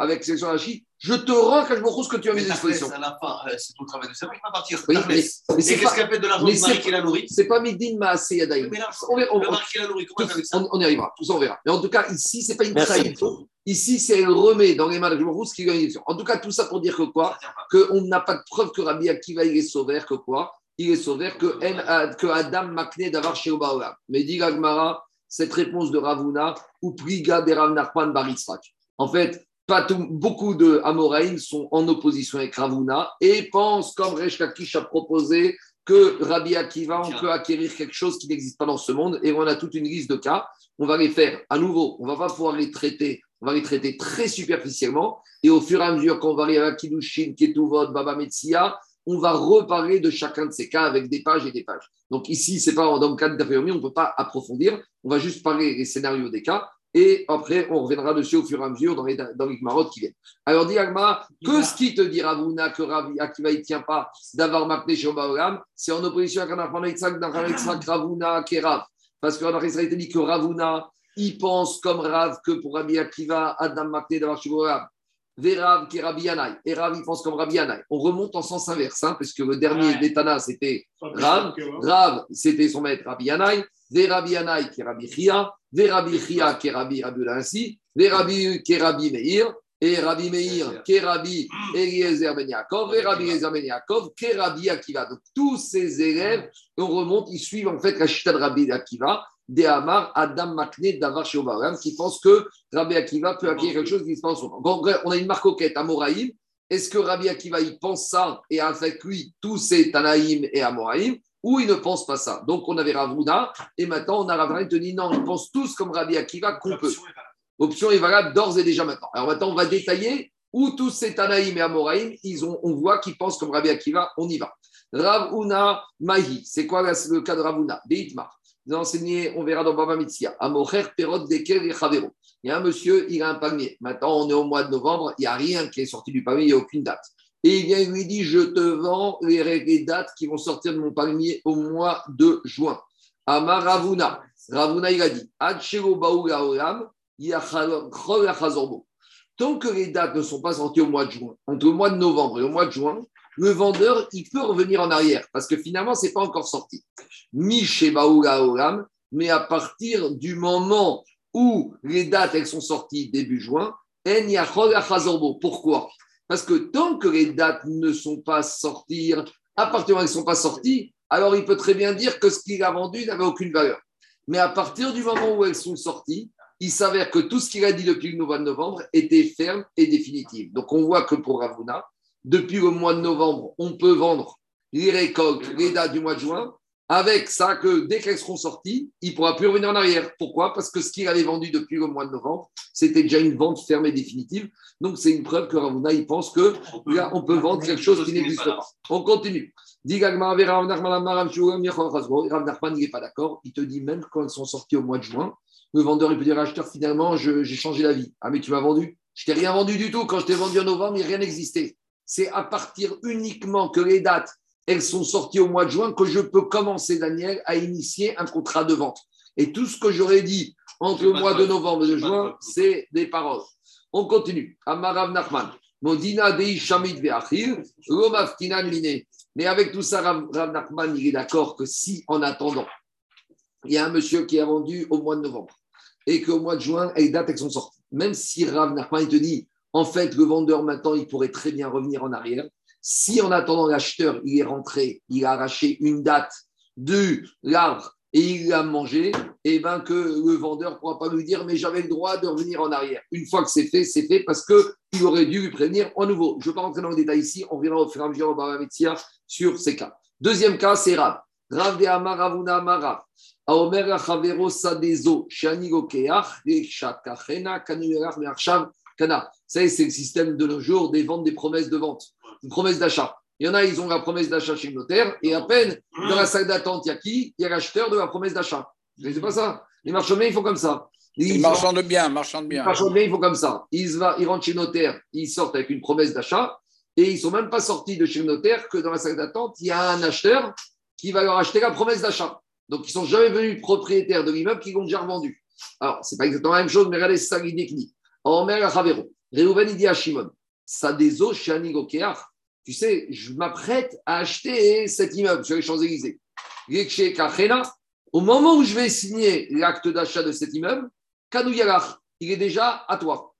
Speaker 1: avec section Rachid, je te rends Hu ce que tu as mis à disposition.
Speaker 4: À la fin, euh, c'est ton travail de cerveau qui va partir.
Speaker 1: Oui, mais, mais c'est
Speaker 4: qu'est-ce
Speaker 1: pas,
Speaker 4: qu'elle fait de l'argent qui la nourrit?
Speaker 1: c'est pas Midin.
Speaker 4: Mais là,
Speaker 1: On on-
Speaker 4: le
Speaker 1: on-
Speaker 4: mari qui la nourrit, comment avec ça?
Speaker 1: on, on y arrivera, tout ça on verra. Mais en tout cas, ici, c'est pas une trahison. Ici, c'est elle remet dans les mains de Hu ce qui lui a mis En tout cas, tout ça pour dire que quoi? Qu'on n'a pas de preuve que Rabbi Akiva il est sauveur, que quoi? Il est sauveur, que, que Adam Makne d'avoir chez Obaolam. Mais dit Gagmara, cette réponse de Ravuna, ou Pliga de Rav Nachman Bar Yitzhak. En fait, pas beaucoup de Amoraïm sont en opposition avec Ravuna et pensent, comme Resh Lakish a proposé, que Rabbi Akiva, on peut acquérir quelque chose qui n'existe pas dans ce monde. Et on a toute une liste de cas. On va les faire à nouveau. On va pas pouvoir les traiter. On va les traiter très superficiellement. Et au fur et à mesure qu'on va arriver à Kiddushin, Ketuvot, Baba Metsia, on va reparler de chacun de ces cas avec des pages et des pages. Donc ici, c'est pas dans le cadre d'Affaire on ne peut pas approfondir. On va juste parler des scénarios des cas. Et après, on reviendra dessus au fur et à mesure dans les, dans les marottes qui viennent. Alors, dis Agma, que ce qui te dit Ravuna que Ravi Akiva ne tient pas d'avoir Makne chez Obaolam, c'est en opposition avec Anachman Yitzhak, Ravuna, Kerav. Parce que Anachman Yitzhak dit que Ravuna, il pense comme Rav que pour Rabbi Akiva, Adam Makne d'avoir chez Obaolam. Vérav qui est Rabbi Yanaï. Et Rav, il pense comme Rabbi Yanaï. On remonte en sens inverse, hein, parce que le dernier
Speaker 5: Ouais.
Speaker 1: des Tana, c'était Rav. Rav, c'était son maître Rabbi Yanaï. Ve Rabbi Yanaï qui est Rabbi Chia. Ve Rabbi Chia qui est Rabbi Abdullah ainsi. Ve Rabbi qui est Rabbi Meir. Et Rabbi Meir qui est Rabbi Eliezer Ben Yaakov. Et Rabbi Eliezer Ben Yaakov qui est Rabbi Akiva. Donc tous ces élèves, on remonte, ils suivent en fait la chita de Rabbi Akiva. Des Adam Makne, Davar Shobaram, qui pense que Rabbi Akiva peut acquérir quelque chose qui se passe en vrai, on a une marcoquette à Moraïm. Est-ce que Rabbi Akiva, il pense ça et avec lui tous ces Tanaïm et Amoraïm ou il ne pense pas ça? Donc, on avait Ravuna et maintenant, on a Ravuna qui te dit non, ils pensent tous comme Rabbi Akiva qu'on peut. L'option est valable d'ores et déjà maintenant. Alors maintenant, on va détailler où tous ces Tanaïm et Amoraïm, ils ont, on voit qu'ils pensent comme Rabbi Akiva, on y va. Ravuna Mahi, c'est quoi le cas de Ravuna? Beitmar. Vous enseigné, on verra dans Baba Mitzia. Amocher Perot Dekel et. Il y a un monsieur, il a un palmier. Maintenant, on est au mois de novembre, il n'y a rien qui est sorti du palmier, il n'y a aucune date. Et il vient et lui dit Je te vends les, dates qui vont sortir de mon palmier au mois de juin. Amar Ravuna. Ravuna, il a dit. Tant que les dates ne sont pas sorties au mois de juin, entre le mois de novembre et le mois de juin, le vendeur, il peut revenir en arrière parce que finalement, ce n'est pas encore sorti. Mi chez Olam, mais à partir du moment où les dates elles sont sorties début juin. Pourquoi? Parce que tant que les dates ne sont pas sorties, à partir du moment où elles ne sont pas sorties, alors il peut très bien dire que ce qu'il a vendu n'avait aucune valeur. Mais à partir du moment où elles sont sorties, il s'avère que tout ce qu'il a dit depuis le mois de novembre était ferme et définitif. Donc on voit que pour Ravuna, depuis le mois de novembre, on peut vendre les récoltes, les dates du mois de juin, avec ça que dès qu'elles seront sorties, il ne pourra plus revenir en arrière. Pourquoi? Parce que ce qu'il avait vendu depuis le mois de novembre, c'était déjà une vente ferme et définitive. Donc c'est une preuve que Ravuna, il pense que là, on peut vendre quelque chose qui n'existe pas. On continue. Rav Nachman, il n'est pas d'accord. Il te dit même quand elles sont sorties au mois de juin, le vendeur, il peut dire à l'acheteur, finalement, j'ai changé la vie. Ah, mais tu m'as vendu Je t'ai rien vendu du tout. Quand je t'ai vendu en novembre, il n'y a rien n'existait. C'est à partir uniquement que les dates, elles sont sorties au mois de juin, que je peux commencer, Daniel, à initier un contrat de vente. Et tout ce que j'aurais dit entre le mois
Speaker 4: de
Speaker 1: novembre et de juin, c'est des paroles. On continue. Amarav Nachman. Modina dei shamit ve'achil. Mais avec tout ça, Rav, Rav Nachman, il est d'accord que si, en attendant, il y a un monsieur qui a vendu au mois de novembre et qu'au mois de juin, les dates elles sont sorties. Même si Rav Nachman il te dit, en fait, le vendeur maintenant, il pourrait très bien revenir en arrière. Si en attendant l'acheteur, il est rentré, il a arraché une date de l'arbre et il l'a mangé, et ben que le vendeur ne pourra pas lui dire mais j'avais le droit de revenir en arrière. Une fois que c'est fait, c'est fait parce qu'il aurait dû lui prévenir en nouveau. Je ne vais pas rentrer dans le détail ici, on verra au fur et à mesure au sur ces cas. Deuxième cas, c'est Rav. Rav de Amaravuna Amara. Aomer Chavero Sadezo, Shani Gokeach, Shakachena, Kanuerach, Mearshav, Ça, c'est le système de nos jours des ventes, des promesses de vente, une promesse d'achat. Il y en a, ils ont la promesse d'achat chez le notaire, et à peine, dans la salle d'attente, il y a qui? Il y a l'acheteur de la promesse d'achat. C'est pas ça. Les marchands de biens, ils font comme ça.
Speaker 6: Les
Speaker 1: Ils
Speaker 6: marchands de biens, marchands de
Speaker 1: les
Speaker 6: biens.
Speaker 1: marchands de biens, ils font comme ça. Ils, va, ils rentrent chez le notaire, ils sortent avec une promesse d'achat, et ils ne sont même pas sortis de chez le notaire que dans la salle d'attente, il y a un acheteur qui va leur acheter la promesse d'achat. Donc, ils ne sont jamais venus propriétaires de l'immeuble qui l'ont déjà revendu. Alors, ce n'est pas exactement la même chose, mais regardez ça, l'idée. Omer Chavero. Réhouven, il dit à Shimon, Sadezo, Shani Gokeach. Tu sais, je m'apprête à acheter cet immeuble sur les Champs-Élysées. Au moment où je vais signer l'acte d'achat de cet immeuble, Kanou Yalach, il est déjà à toi.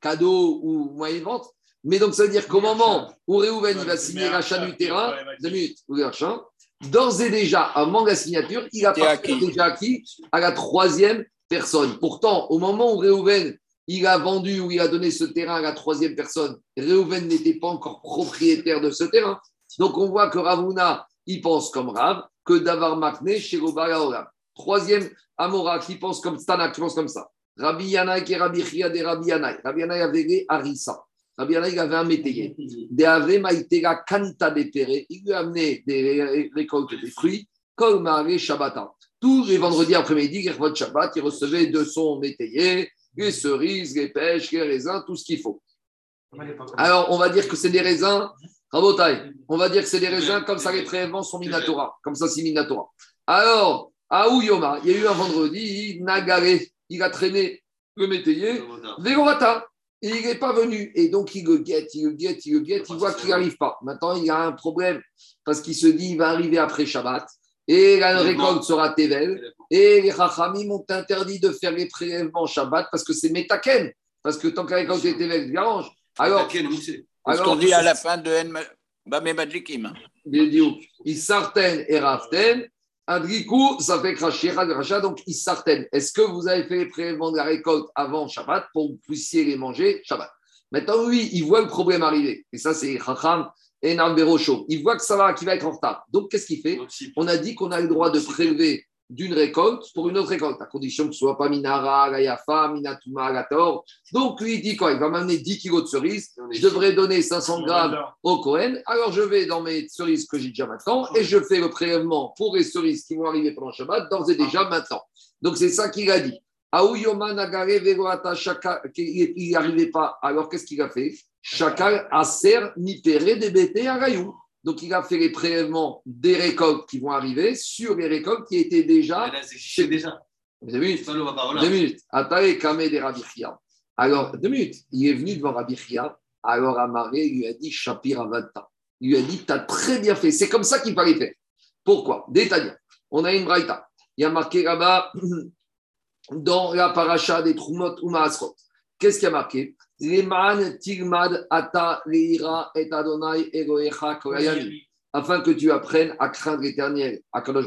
Speaker 1: Cadeau ou moyen de vente. Mais donc, ça veut dire qu'au moment où Réhouven il va signer l'achat du terrain, deux minutes, ou l'achat, d'ores et déjà, avant la signature, il a
Speaker 6: C'est acquis.
Speaker 1: déjà acquis à la troisième personne. Pourtant, au moment où Réhouven il a vendu ou il a donné ce terrain à la troisième personne, Réhouven n'était pas encore propriétaire de ce terrain. Donc, on voit que Ravuna, il pense comme Rav, que Davar Makne chez Robara Olam. Troisième, Amora, qui pense comme Stana, qui pense comme ça. Rabbi Yanaï et Rabbi Chia de Rabbi Yanaï. Rabbi Yanaï avait. Rabbi Yanaï avait un métayer. De Kanta. Il lui a amené des récoltes des fruits, comme Marie Shabbata. Tous les vendredis après-midi, Gervot Shabbat, il recevait de son métayer les cerises, les pêches, les raisins, tout ce qu'il faut. Alors, on va dire que c'est des raisins, Rabotai, on va dire que c'est des raisins, comme ça les prélèvements sont Minatora, comme ça c'est Minatora. Alors, à Ouyoma, il y a eu un vendredi, Nagare, il a traîné le métayer, Vegorata, et il n'est pas venu. Et donc, il le guette, il le guette, il le guette, il voit qu'il n'arrive pas. Maintenant, il y a un problème, parce qu'il se dit, il va arriver après Shabbat, et la récolte sera Tevel, et les Chachamim ont interdit de faire les prélèvements Shabbat, parce que c'est Metaken, parce que tant que la récolte est Tevel, il arrange. Alors, alors,
Speaker 6: qu'on dit à la fin de En Bamé Madlikim.
Speaker 1: Bidiouk. Isarten et Raften. Adrikou, ça fait cracher, Racha, donc Isarten. Est-ce que vous avez fait les prélèvements de la récolte avant Shabbat pour que vous puissiez les manger Shabbat Maintenant, oui, il voit le problème arriver. Et ça, c'est Chacham et Namberocho. Il voit que ça va, qu'il va être en retard. Donc, qu'est-ce qu'il fait On a dit qu'on a le droit de prélever d'une récolte pour une autre récolte, à condition que ce ne soit pas Minara, Gayafa, Minatuma, Gator. Donc, lui, il dit quoi? Il va m'amener 10 kilos de cerises. Je devrais donner 500 grammes au Cohen. Alors, je vais dans mes cerises que j'ai déjà maintenant et je fais le prélèvement pour les cerises qui vont arriver pendant Shabbat, d'ores et déjà maintenant. Donc, c'est ça qu'il a dit. N'y arrivait pas. Alors, qu'est-ce qu'il a fait? Chakal Aser Nipere Debete Arayou. Donc, il a fait les prélèvements des récoltes qui vont arriver sur les récoltes qui étaient déjà.
Speaker 4: C'est déjà.
Speaker 1: Deux minutes. Atare Kame de Rabbi Chia. Alors, deux minutes. Il est venu devant Rabbi Chia. Alors, Amaré lui a dit Shapir Avata. Il lui a dit Tu as très bien fait. C'est comme ça qu'il fallait faire. Pourquoi? Détaillons. On a une braïta. Il y a marqué là-bas dans la paracha des Trumot ou Maasrot. Qu'est-ce qu'il y a marqué? Leman Tigmad Ata Leira et Adonai Kolayami afin que tu apprennes à craindre l'éternel, à Kadosh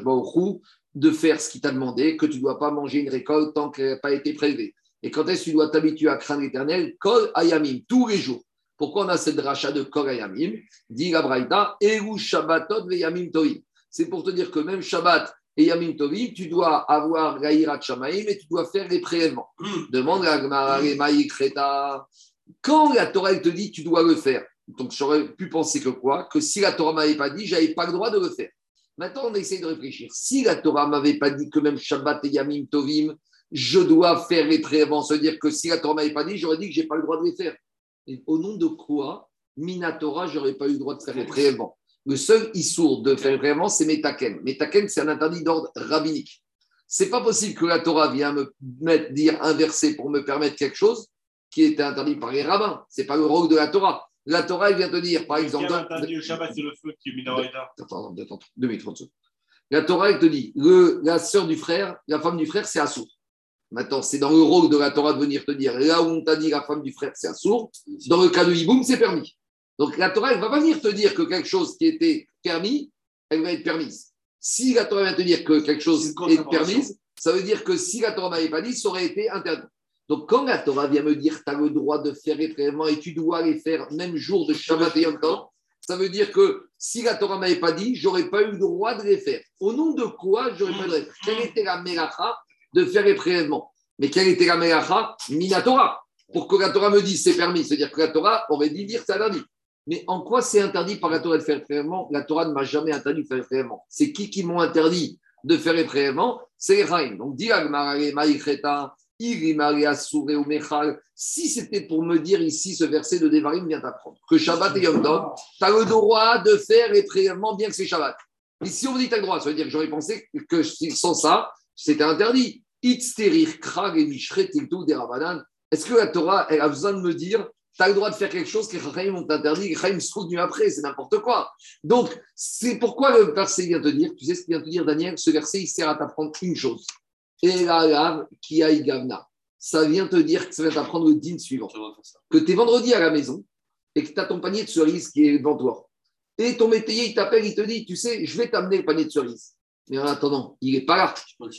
Speaker 1: de faire ce qu'il t'a demandé, que tu ne dois pas manger une récolte tant qu'elle n'a pas été prélevée. Et quand est-ce que tu dois t'habituer à craindre l'éternel? Kol Ayamim, tous les jours. Pourquoi on a cette rachat de Kol Ayamim? Dit la Braïta, Eru Shabbatot ve Yamim Tovim. C'est pour te dire que même Shabbat et Yamim Tovim, tu dois avoir Gaïrat Shamaim et tu dois faire les prélèvements. Demande à Gemara, les Maïk Reta. Quand la Torah elle te dit tu dois le faire, donc j'aurais pu penser que quoi? Que si la Torah m'avait pas dit, j'avais pas le droit de le faire. Maintenant, on essaye de réfléchir. Si la Torah m'avait pas dit que même Shabbat et Yamim Tovim, je dois faire les prélèvements, se dire que si la Torah m'avait pas dit, j'aurais dit que j'ai pas le droit de les faire. Et au nom de quoi Minatora, j'aurais pas eu le droit de faire les prélèvements Le seul issour de faire vraiment, c'est Metaken. Metaken, c'est un interdit d'ordre rabbinique. C'est pas possible que la Torah vienne me mettre, dire un verset pour me permettre quelque chose qui était interdit par les rabbins. C'est pas le rôle de la Torah. La Torah, elle vient te dire, par exemple.
Speaker 3: Qui a interdit le Shabbat, c'est le feu qui est minoritaire.
Speaker 1: Attends, attends, attends, deux minutes, 30 secondes. La Torah, elle te dit, le, la sœur du frère, la femme du frère, c'est Assour. Maintenant, c'est dans le rôle de la Torah de venir te dire, là où on t'a dit la femme du frère, c'est Assour, dans le cas de Hiboum, c'est permis. Donc la Torah, elle va pas venir te dire que quelque chose qui était permis, elle va être permise. Si la Torah vient te dire que quelque chose est
Speaker 4: contre-information.
Speaker 1: permise, ça veut dire que si la Torah m'avait pas dit, ça aurait été interdit. Donc quand la Torah vient me dire, tu as le droit de faire les prélèvements et tu dois les faire même jour de Shabbat et Yom Tov, ça veut dire que si la Torah m'avait pas dit, j'aurais pas eu le droit de les faire. Au nom de quoi j'aurais pas eu le droit Quelle était la mélacha de faire les prélèvements Mais quelle était la mélacha Minatora. Pour que la Torah me dise c'est permis, c'est-à-dire que la Torah aurait dit dire c'est interdit. Mais en quoi c'est interdit par la Torah de faire les La Torah ne m'a jamais interdit de faire les. C'est qui qui m'ont interdit de faire les prélèvements? C'est les Chaim. Donc. Si c'était pour me dire ici ce verset de Devarim vient t'apprendre que Shabbat et Yom Tov, tu as le droit de faire les bien que c'est Shabbat. Si on me dit tu as le droit, ça veut dire que j'aurais pensé que sans ça, c'était interdit. Est-ce que la Torah, a besoin de me dire tu as le droit de faire quelque chose que les ont interdit, les Chaim se trouvent après, c'est n'importe quoi. Donc, c'est pourquoi le verset vient te dire, tu sais ce qu'il vient te dire, Daniel, ce verset, il sert à t'apprendre une chose. Et la qui a gavna. Ça vient te dire que ça va t'apprendre le din suivant. Que tu es vendredi à la maison et que tu as ton panier de cerises qui est devant toi. Et ton métayer, il t'appelle, il te dit, tu sais, je vais t'amener le panier de cerises. Mais en attendant, il n'est pas là.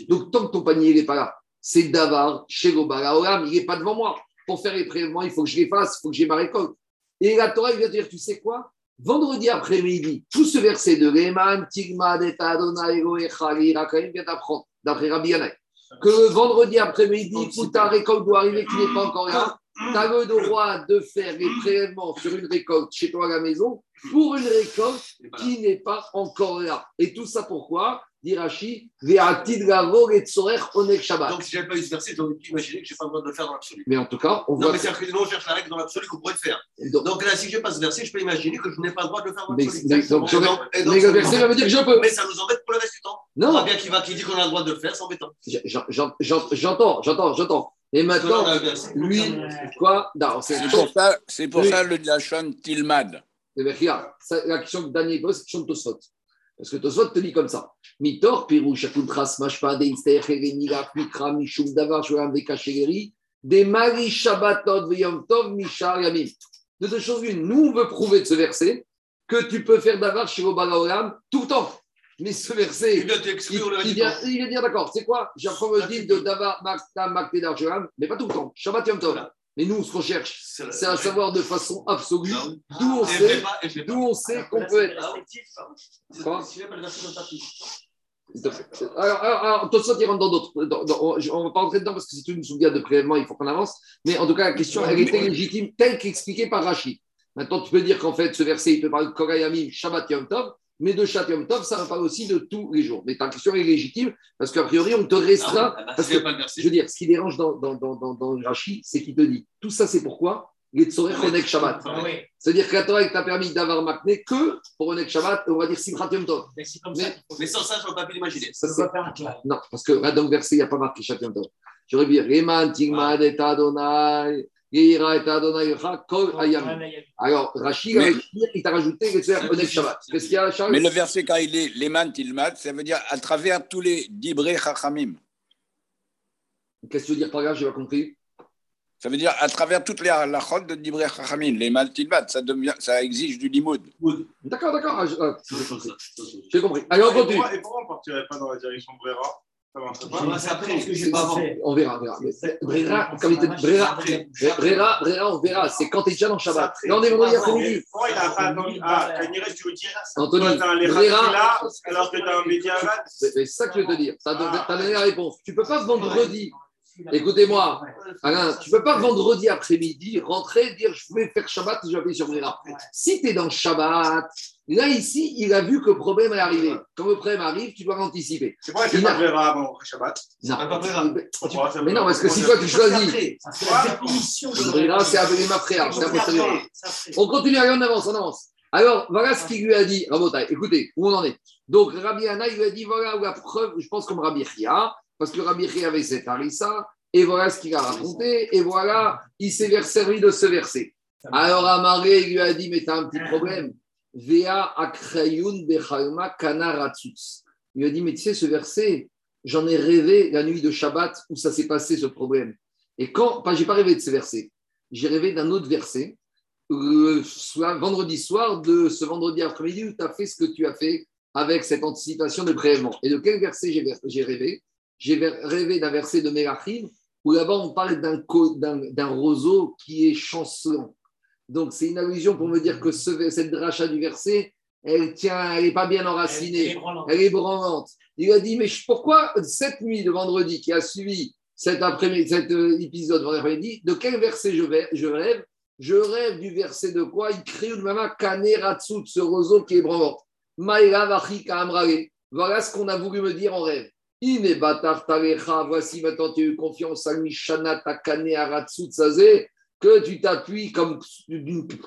Speaker 1: Donc, tant que ton panier n'est pas là, c'est Davar, chez Olam, il n'est pas devant moi. Pour faire les prélèvements, il faut que je les fasse, il faut que j'ai ma récolte. Et la Torah, il vient te dire, tu sais quoi? Vendredi après-midi, tout ce verset de Reman, Tigma, vient t'apprendre, d'après Rabbi Yannai, que le vendredi après-midi, où ta récolte doit arriver qui n'est pas encore là, tu as le droit de faire les prélèvements sur une récolte chez toi à la maison pour une récolte qui n'est pas encore là. Et tout ça pourquoi? Dit Rashi, Ve'atid gavo letzorech onek Shabbat.
Speaker 4: Donc, si j'avais pas eu ce verset, j'aurais pu imaginer que je n'ai pas le droit de le faire dans l'absolu.
Speaker 1: Mais en tout cas, on
Speaker 4: Non,
Speaker 1: voit.
Speaker 4: mais c'est-à-dire que nous, on cherche la règle dans l'absolu qu'on pourrait le faire.
Speaker 1: Donc,
Speaker 4: Donc là, si je n'ai pas ce verset, je peux imaginer que je n'ai pas le droit de le faire dans
Speaker 1: mais,
Speaker 4: l'absolu.
Speaker 1: mais- donc,
Speaker 4: Et donc- et donc,
Speaker 1: mais
Speaker 4: ça
Speaker 1: le
Speaker 4: nous
Speaker 1: verset va me
Speaker 4: embête.
Speaker 1: dire que je peux.
Speaker 4: Mais ça nous embête pour le reste du temps. On
Speaker 1: Non,
Speaker 4: voit bien qui va, qui dit qu'on a le droit de le faire, c'est embêtant.
Speaker 1: j'en- j'en- j'en- j'entends, j'entends, j'entends. Et
Speaker 4: on
Speaker 1: maintenant, lui, quoi? Non, c'est
Speaker 6: pour ça, c'est pour
Speaker 1: Oui.
Speaker 6: ça le Lachon Tilmad.
Speaker 1: Eh bien, regarde, ça- la question que Daniel pose, c'est la question de Tosfot. Parce que Tosfot te dit comme ça. Mitor, Pirou, Shakuntras, Mashpa, Deinster, Hereniga, Mikra, Mishum, Davar, Shuram, Vekashegeri, des Mari, Shabbatot, Veyom Tov, Mishar, Yamim. De deux choses l'une. Nous, on veut prouver de ce verset que tu peux faire Davar, Shirobala Olam, tout le temps. Mais ce verset,
Speaker 4: Il vient t'exclure le
Speaker 1: il vient,
Speaker 4: temps.
Speaker 1: il vient dire d'accord, c'est quoi? J'apprends le deal de Davar, Makta, Makte, Darjuram, mais pas tout le temps. Shabbat, Yom Tov. Mais nous, ce qu'on cherche,
Speaker 4: C'est
Speaker 1: à savoir de façon absolue
Speaker 4: Ah
Speaker 1: d'où on
Speaker 4: je
Speaker 1: sait. D'où on sait qu'on peut être. Alors, alors, alors Tosfot, il rentre dans d'autres. on ne va pas rentrer dedans parce que c'est une souviade de prélèvement, il faut qu'on avance. Mais en tout cas, la question, elle était légitime, telle qu'expliquée par Rachid. Maintenant, tu peux dire qu'en fait, ce verset, il te parle de Korayamim, Shabbat Yom Tov, mais de Shabbat Yom Tov, ça va parler aussi de tous les jours. Mais ta question est légitime parce qu'a priori, on te restreint.
Speaker 4: Ah ah
Speaker 1: parce que, je veux dire, ce qui dérange dans, dans, dans, dans, dans Rachid, c'est qu'il te dit tout ça, c'est pourquoi les Tzorech Onek Shabbat.
Speaker 5: Ah oui,
Speaker 1: C'est-à-dire que la Torah t'a permis d'avoir Makné que pour Onek Shabbat, on va dire Simchat Yom Tov.
Speaker 5: mais comme
Speaker 1: Mais-
Speaker 5: ça
Speaker 4: sans ça, je n'aurais pas pu l'imaginer.
Speaker 1: Ça,
Speaker 5: un clap.
Speaker 1: Non, parce que là, dans le verset, il n'y a pas marqué chacun d'eux. J'aurais dit Reman, Tigmad, et Adonai, Alors, Rachid,
Speaker 6: Mais-
Speaker 1: il t'a rajouté Shabbat. Qu'est-ce qu'il y a, Charles
Speaker 6: Mais le verset, quand il est Leman Tilmad, ça veut dire à travers tous les Dibré Chachamim.
Speaker 1: Qu'est-ce que tu veux dire par là Je n'ai pas compris.
Speaker 6: Ça veut dire à travers toutes les halachot de Dibré Chachamim. Leman Tilmad, ça, devient, ça exige du limoud.
Speaker 1: D'accord, d'accord. ah, ah, J'ai compris. Allez, on
Speaker 3: Et
Speaker 1: continue.
Speaker 3: pourquoi, et pourquoi on ne partirait pas dans la direction de Brera Ça marcherait pas
Speaker 4: c'est après,
Speaker 5: Parce que
Speaker 4: c'est pas avant.
Speaker 1: On verra, on verra. Brera, comme Brera, Brera, Brera, on verra. C'est quand tu es déjà dans Shabbat. Là, on est vendredi après-midi.
Speaker 3: Pourquoi il n'a pas attendu Ah, Kaniré, tu veux dire
Speaker 1: Anthony, Brera,
Speaker 3: là, alors que tu as un Médiavat
Speaker 1: c'est ça que je veux te dire. Tu as
Speaker 3: Ah.
Speaker 1: donné la réponse. Tu ne peux pas vendredi Écoutez-moi, Alain, tu ne peux pas vendredi après-midi rentrer dire je vais faire Shabbat et je vais appeler sur Brera. Si tu es dans Shabbat, là ici, il a vu que le problème est arrivé. Quand le problème arrive, tu dois l'anticiper.
Speaker 3: C'est fait
Speaker 1: a-
Speaker 3: pas Brera avant Shabbat
Speaker 1: Non.
Speaker 4: Ah,
Speaker 1: Mais non, parce que si toi tu choisis,
Speaker 5: C'est
Speaker 1: Brera, c'est appelé ma frère, c'est un posteriori. On continue, allez, on avance, on avance. Alors, voilà ce qu'il lui a dit, Rabotai. Écoutez, où on en est? Donc, Rabbi Anna, il lui a dit voilà la preuve, je pense comme Rabbi Chia, parce que Rabbi Chia avait cette harissa, et voilà ce qu'il a raconté, et voilà, il s'est servi de ce verset. Alors, Amaré lui a dit mais t'as un petit problème. Vea akrayun bechalma kana ratzutz. Il lui a dit mais tu sais, ce verset, j'en ai rêvé la nuit de Shabbat où ça s'est passé ce problème. Et quand, pas, j'ai pas rêvé de ce verset, j'ai rêvé d'un autre verset, le soir- vendredi soir de ce vendredi après-midi où tu as fait ce que tu as fait avec cette anticipation de prélèvement. Et de quel verset j'ai rêvé? J'ai rêvé d'un verset de Mélachim où là-bas on parle d'un roseau qui est chancelant. Donc c'est une allusion pour me dire que ce- cette dracha du verset, elle tient, elle n'est pas bien enracinée. Elle est branlante. Il a dit, mais pourquoi cette nuit de vendredi qui a suivi cet, après cet euh, épisode vendredi après-midi, de quel verset je, vais- je rêve? Je rêve du verset de quoi? Il crée une mama kaneratsut, ce roseau qui est branlant. Voilà ce qu'on a voulu me dire en rêve. Voici maintenant tu as eu confiance à Mishana takane aratsut sazé, que tu t'appuies comme,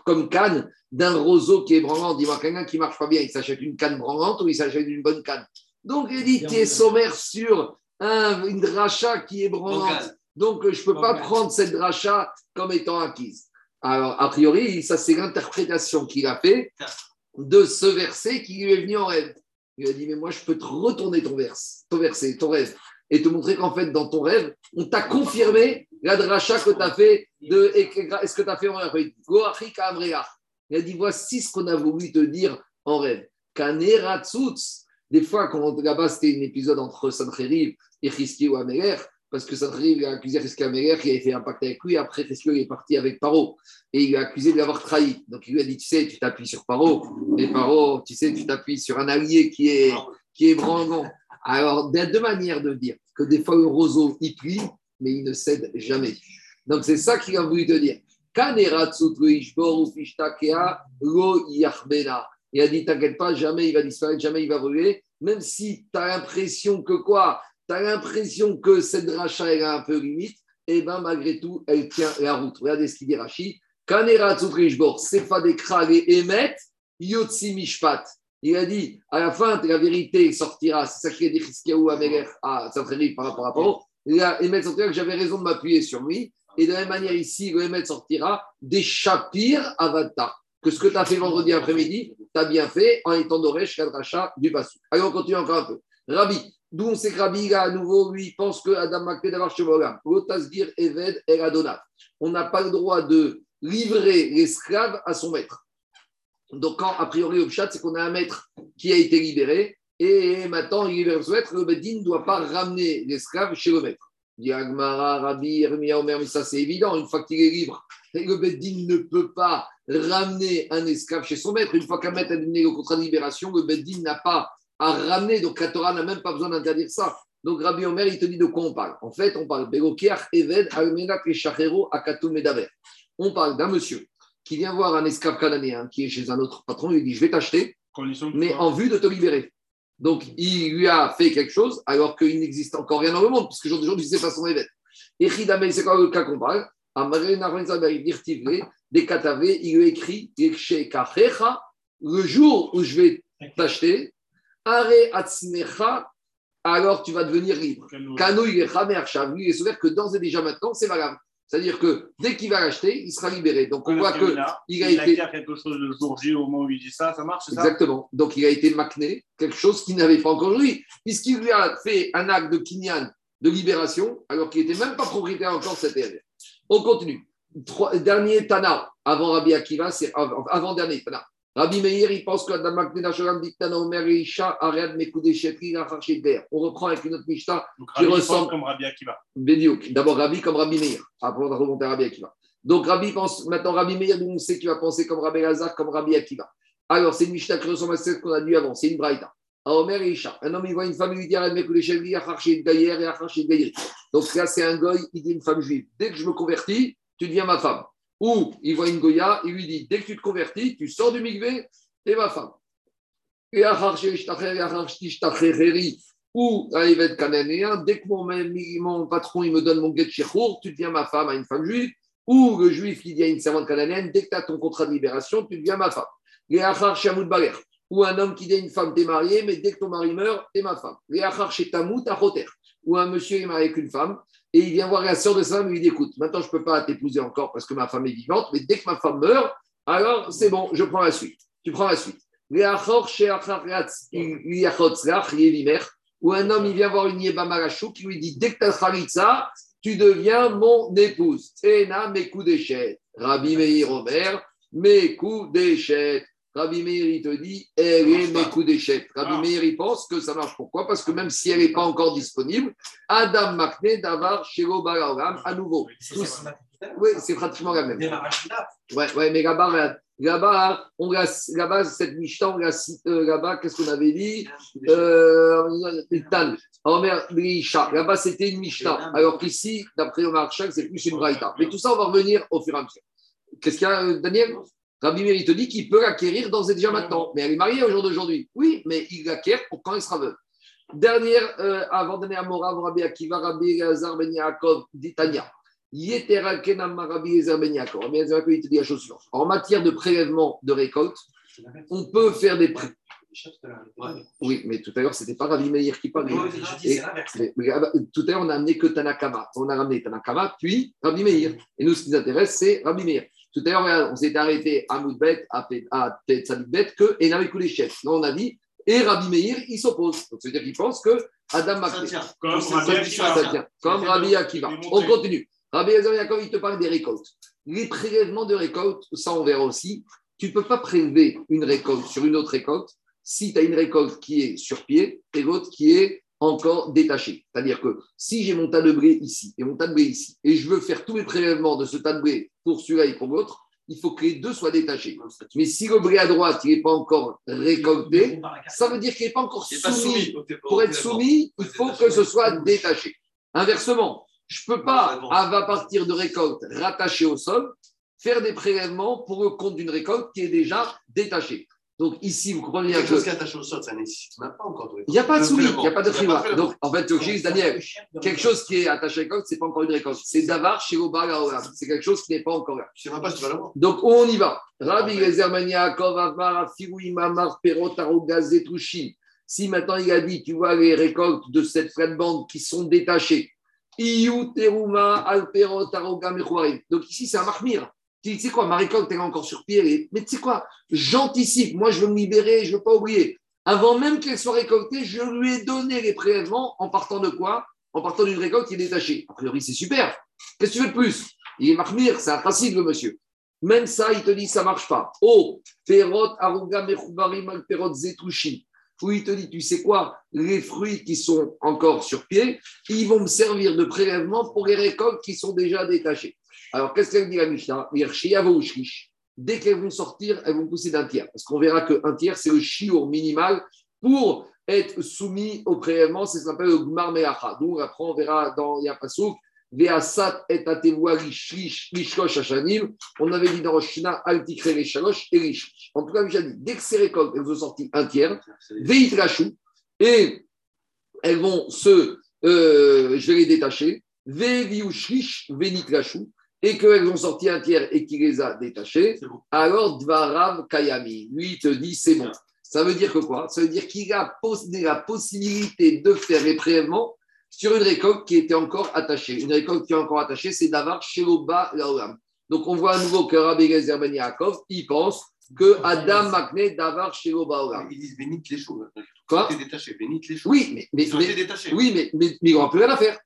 Speaker 1: comme canne d'un roseau qui est branlant. Dis-moi, quelqu'un qui marche pas bien, il s'achète une canne branlante ou il s'achète une bonne canne? Donc, il dit, tu es sommaire sur un- une dracha qui est branlante. Donc, je ne peux pas prendre cette dracha comme étant acquise. Alors, a priori, ça, c'est l'interprétation qu'il a fait de ce verset qui lui est venu en rêve. Il a dit, mais moi, je peux te retourner ton, verse, ton verset, ton rêve, et te montrer qu'en fait, dans ton rêve, on t'a confirmé la dracha que tu as fait de et est-ce que tu as fait en rêve. Il a dit, voici ce qu'on a voulu te dire en rêve. Des fois, là-bas, c'était un épisode entre Sancheriv et Chizkiou Améler, parce que Sancheriv a accusé Chizkiou Améler qui avait fait un pacte avec lui. Après, Chizkiou est parti avec Paro et il l'a accusé de l'avoir trahi. Donc, il lui a dit Tu sais, tu t'appuies sur Paro, et Paro, tu sais, tu t'appuies sur un allié qui est, qui est branlant. Alors, il y a deux manières de dire que des fois, le roseau, il plie, mais il ne cède jamais. Donc, c'est ça qu'il a voulu te dire. Il a dit, t'inquiète pas, jamais il va disparaître, jamais il va brûler, même si tu as l'impression que quoi? Tu as l'impression que cette rachat, elle a un peu limite, et bien malgré tout, elle tient la route. Regardez ce qu'il dit Rachid. Kanera Tzutrishbor, Sefa Dekra et Emet, Yotzi Mishpat. Il a dit, à la fin, la vérité sortira. C'est ça qui a dit Amelech à Sancheriv par rapport à Paro. Là, Emet sortira que j'avais raison de m'appuyer sur lui. Et de la même manière, ici, le Emet sortira des Shapir Avata. Que ce que tu as fait vendredi après-midi, tu as bien fait en étant d'Oresh, Kadracha, du Passou. Allez, on continue encore un peu. Rabbi, d'où on sait que à nouveau, lui, pense que Adam Makpé d'avoir Shemolam. Lotasgir, Eved, El Adonat. On n'a pas le droit de livrer l'esclave à son maître. Donc, quand, a priori, au chat, c'est qu'on a un maître qui a été libéré et maintenant il libéré son maître, le Bedin ne doit pas ramener l'esclave chez le maître. Dit Agmara, Rabbi, Hermia, Omer, mais ça c'est évident, une fois qu'il est libre, le Bedin ne peut pas ramener un esclave chez son maître. Une fois qu'un maître a donné le contrat de libération, le Bedin n'a pas à ramener, donc la Torah n'a même pas besoin d'interdire ça. Donc Rabbi Omer, il te dit de quoi on parle En fait, on parle Eved. On parle d'un monsieur qui vient voir un esclave cananéen qui est chez un autre patron, il lui dit Je vais t'acheter, mais en vue de te libérer. Donc, il lui a fait quelque chose alors qu'il n'existe encore rien dans le monde, puisque aujourd'hui, c'est pas son évêque. Et Chidamel, c'est quoi le cas qu'on parle? Il lui écrit le jour où je vais t'acheter, Are alors tu vas devenir libre. Kano, il est Chamer Shav, lui, il est souvenir que d'ores et déjà maintenant, c'est valable. C'est-à-dire que dès qu'il va l'acheter, il sera libéré. Donc, on voit que il a
Speaker 3: il
Speaker 1: été-
Speaker 3: acquiert quelque chose le jour J au moment où il dit ça, ça marche, ça?
Speaker 1: Exactement. Donc, il a été macné, quelque chose qu'il n'avait pas encore lui, puisqu'il lui a fait un acte de kinyan de libération, alors qu'il n'était même pas propriétaire encore de cette terre. On continue. Trois- dernier Tana, avant Rabbi Akiva, c'est avant, avant dernier Tana. Rabbi Meir, il pense que. On reprend avec une autre Mishnah qui ressemble-
Speaker 3: comme Rabbi Akiva.
Speaker 1: D'abord Rabbi comme Rabbi Meir. Après, on va remonter à Rabbi Akiva. Donc, Rabbi pense, maintenant, Rabbi Meir, nous, on sait qu'il va penser comme Rabbi Lazare, comme Rabbi Akiva. Alors, c'est une Mishnah qui ressemble à celle qu'on a dit avant. C'est une Braïta. À Omer et Isha. Un homme, il voit une femme, il lui dit les chevaliers, Acharché Gaïer et Acharché Gaïer. Donc, là, c'est un goy, il dit une femme juive. Dès que je me convertis, tu deviens ma femme. Ou, il voit une Goya, il lui dit Dès que tu te convertis, tu sors du mikvé, t'es ma femme. Et et ou un évêque cananéen, dès que mon, patron il me donne mon get shechour, tu deviens ma femme à une femme juive, ou le juif qui dit à une servante cananéenne, dès que tu as ton contrat de libération, tu deviens ma femme. Baler. Ou un homme qui dit à une femme, t'es marié, mais dès que ton mari meurt, t'es ma femme. Les achar achoter. Ou un monsieur est marié avec une femme et il vient voir la sœur de sa femme et lui dit écoute, maintenant je ne peux pas t'épouser encore parce que ma femme est vivante, mais dès que ma femme meurt, alors c'est bon, je prends la suite. Tu prends la suite. Ou un homme, il vient voir une Yeba Marachou qui lui dit Dès que tu as Khalitsa, tu deviens mon épouse. Ena mes coups d'échette. Rabbi Meir Omer, mes coups d'échette. Rabbi Meir, il te dit Elle est mes coups d'échette. Rabbi Meir, il pense que ça marche. Pourquoi? Parce que même si elle n'est pas encore disponible, Adam Makne, Davar, Shelo Balaolam, à nouveau. Tous- Oui, c'est pratiquement la même. Ouais, ouais, mais là-bas, là-bas, on l'a- là-bas, cette Mishnah, on l'a cité, euh, là-bas, qu'est-ce qu'on avait dit? Euh. Là-bas, c'était une Mishnah. Alors qu'ici, d'après Omar Chak, c'est plus une Braïta. Mais tout ça, on va revenir au fur et à mesure. Qu'est-ce qu'il y a, euh, Daniel? Rabbi Meir, il te dit qu'il peut l'acquérir d'ores et déjà maintenant. Mais elle est mariée au jour d'aujourd'hui. Oui, mais il l'acquiert pour quand elle sera veuve. Dernière, euh, avant de donner à Morav, Rabbi Akiva, Rabbi Elazar Ben Yaakov, dit Tanya. Yetera Kenam Rabbi Elazar Ben Yaakov. Rabbi Elazar Ben il te dit la chose suivante. En matière de prélèvement de récolte, on peut faire des pré- Oui, mais tout à l'heure, c'était pas Rabbi Meir qui parlait. Et- mais- ah bah, tout à l'heure, on n'a amené que Tanakama. On a ramené Tanakama, puis Rabbi Meir. Et nous, ce qui nous intéresse, c'est Rabbi Meir. Tout à l'heure, on s'est arrêté à Moudbet, à à Tetsadibet, que Enam les chefs. Là, on a dit, et Rabbi Meir, il s'oppose. Donc, c'est-à-dire qu'il pense que Adam
Speaker 4: tient.
Speaker 3: Comme Akiva.
Speaker 1: Comme Rabbi Akiva. On continue. Rabbi Yaakov, il te parle des récoltes. Les prélèvements de récoltes, ça on verra aussi. Tu ne peux pas prélever une récolte sur une autre récolte si tu as une récolte qui est sur pied et l'autre qui est encore détachée. C'est-à-dire que si j'ai mon tas de blé ici et mon tas de blé ici, et je veux faire tous les prélèvements de ce tas de blé pour celui-là et pour l'autre, il faut que les deux soient détachés. Mais si le blé à droite il n'est pas encore récolté, ça veut dire qu'il n'est pas encore
Speaker 4: pas
Speaker 1: soumis pour être soumis, il faut
Speaker 4: détaché.
Speaker 1: que ce soit détaché. Inversement, je ne peux pas, à partir de récolte rattachée au sol, faire des prélèvements pour le compte d'une récolte qui est déjà détachée. Donc ici, vous comprenez bien
Speaker 4: Quelque chose qui
Speaker 1: que
Speaker 4: est attaché au sol, ça nécessite même pas encore de
Speaker 1: il n'y a pas de soumis, il n'y a pas de
Speaker 4: Il y a
Speaker 1: friwa.
Speaker 4: prélèvement.
Speaker 1: Donc en fait, le Daniel, quelque chose qui est attaché à récolte, ce n'est pas encore une récolte. C'est davar chez Oba Laolam. C'est quelque chose qui n'est pas encore là.
Speaker 4: Je sais même pas si tu vas l'avoir.
Speaker 1: Donc, on y va Rabbi Gezer Yaakov, Amar, Afiru, Imamar, Perot, Arogaz. Si maintenant il a dit, tu vois les récoltes de cette plate-bande qui sont détachées, Iyu, Teruma, Alperot, Arogam, Mechouarim. Donc ici, c'est un marmire. Tu sais quoi, ma récolte, elle est encore sur pied. Mais tu sais quoi, j'anticipe. Moi, je veux me libérer, je ne veux pas oublier. Avant même qu'elle soit récoltée, je lui ai donné les prélèvements en partant de quoi? En partant d'une récolte qui est détachée. A priori, c'est super. Qu'est-ce que tu veux de plus? Il est marmire, c'est facile, le monsieur. Même ça, il te dit, ça marche pas. Oh, perot, aruga, mechoubarim, al perot, zetouchi. Où il te dit, tu sais quoi, les fruits qui sont encore sur pied, ils vont me servir de prélèvement pour les récoltes qui sont déjà détachées. Alors, qu'est-ce qu'elle dit la Mishnah? Dès qu'elles vont sortir, elles vont pousser d'un tiers. Parce qu'on verra qu'un tiers, c'est le chiour minimal pour être soumis au prélèvement. C'est ce qu'on appelle le gmar meacha. Donc, après, on verra dans Yapasouk, Veasat et hashanim. On avait dit dans Roshina, altikre les shalosh et rishlish. En tout cas, j'ai dit, dès que ces récoltes, elles ont sorti un tiers, veitrachou, et elles vont se, euh, je vais les détacher, veviushlish venitrachou, et qu'elles ont sorti un tiers et qu'il les a détachés,
Speaker 4: bon.
Speaker 1: alors Dvarav Kayami, lui, il te dit c'est bon. Ça veut dire que quoi? Ça veut dire qu'il a la possibilité de faire les prélèvements sur une récolte qui était encore attachée. Une récolte qui est encore attachée, c'est Davar Sheloba Laolam. Donc on voit à nouveau que Rabbi Gezer Ben Yaakov, il pense que Adam Makne Davar Sheloba Laolam.
Speaker 4: Ils disent bénite les choux.
Speaker 1: Quoi?
Speaker 4: Ils détaché, bénite les choux.
Speaker 1: Oui, mais, mais, mais- oui, mais, mais, mais il n'y aura plus rien à faire.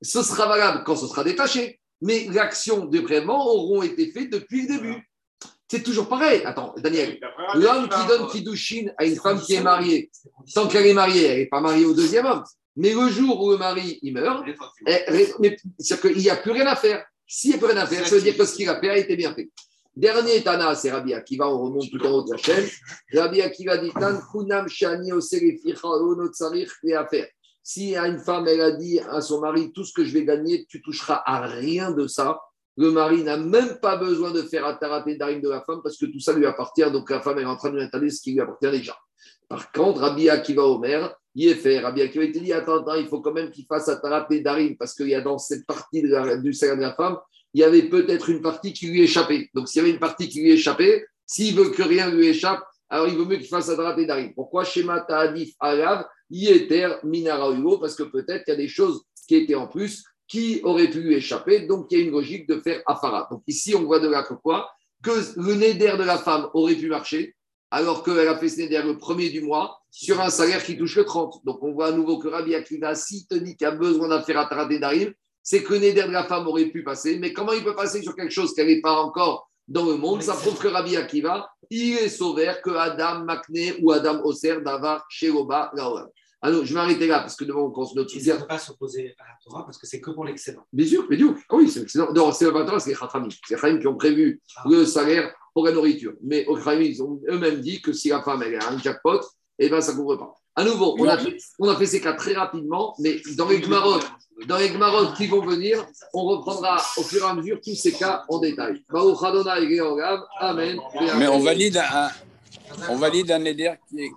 Speaker 1: Ce sera valable quand ce sera détaché. Mais l'action de prélèvement auront été faites depuis le début. C'est toujours pareil. Attends, Daniel, l'homme qui donne Kidushin à une femme qui est mariée, tant qu'elle est mariée, elle n'est pas mariée au deuxième homme. Mais le jour où le mari il meurt, c'est-à-dire qu'il n'y a plus rien à faire. S'il n'y a plus rien à faire, ça veut dire que ce qu'il a fait a été bien fait. Dernier Tana, c'est Rabbi Akiva, on remonte tout en haut de la chaîne. Rabbi Akiva dit Tan Kunam Shani Ono Tsarich. Si une femme, elle a dit à son mari Tout ce que je vais gagner, tu toucheras à rien de ça. Le mari n'a même pas besoin de faire ataraté d'arim de la femme parce que tout ça lui appartient. Donc la femme est en train de lui installer ce qui lui appartient déjà. Par contre, Rabbi Akiva Omer, il est fait. Rabbi Akiva il te dit Attends, attends, il faut quand même qu'il fasse ataraté d'arim parce qu'il y a dans cette partie du salaire de la femme, il y avait peut-être une partie qui lui échappait. Donc s'il y avait une partie qui lui échappait, S'il veut que rien lui échappe, alors il vaut mieux qu'il fasse Adrat et Darim. Pourquoi Shema Ta'adif Alav Yeter Minara Hugo Parce que peut-être qu'il y a des choses qui étaient en plus qui auraient pu lui échapper. Donc il y a une logique de faire Afara. Donc ici, on voit de là que quoi? Que le néder de la femme aurait pu marcher alors qu'elle a fait ce néder le premier du mois sur un salaire qui touche le 30. Donc on voit à nouveau que Rabbi Akiva, si qu'il a besoin Adrat et Darim, c'est que le néder de la femme aurait pu passer. Mais comment il peut passer sur quelque chose qu'elle n'est pas encore dans le monde, ça prouve que Rabbi Akiva, il est sauvé que Adam Makne ou Adam Oser Davar Sheroba Laolam. Alors, je vais m'arrêter là parce que devant on commence notre sujet.
Speaker 5: ne peut pas s'opposer à la Torah parce que c'est que pour l'excédent.
Speaker 1: Bien sûr, mais du coup, ah oui, c'est excellent. Non, c'est pas toi, c'est les Khatramim. C'est les Khatramim qui ont prévu le salaire pour la nourriture. Mais aux Khatramim, ils ont eux-mêmes dit que si la femme elle a un jackpot, eh ben ça ne couvre pas. À nouveau, on a, fait, on a fait ces cas très rapidement, mais dans les Gmarot, dans les Gmarot qui vont venir, on reprendra au fur et à mesure tous ces cas en détail. Amen.
Speaker 6: Mais on valide un, on valide un éder qui est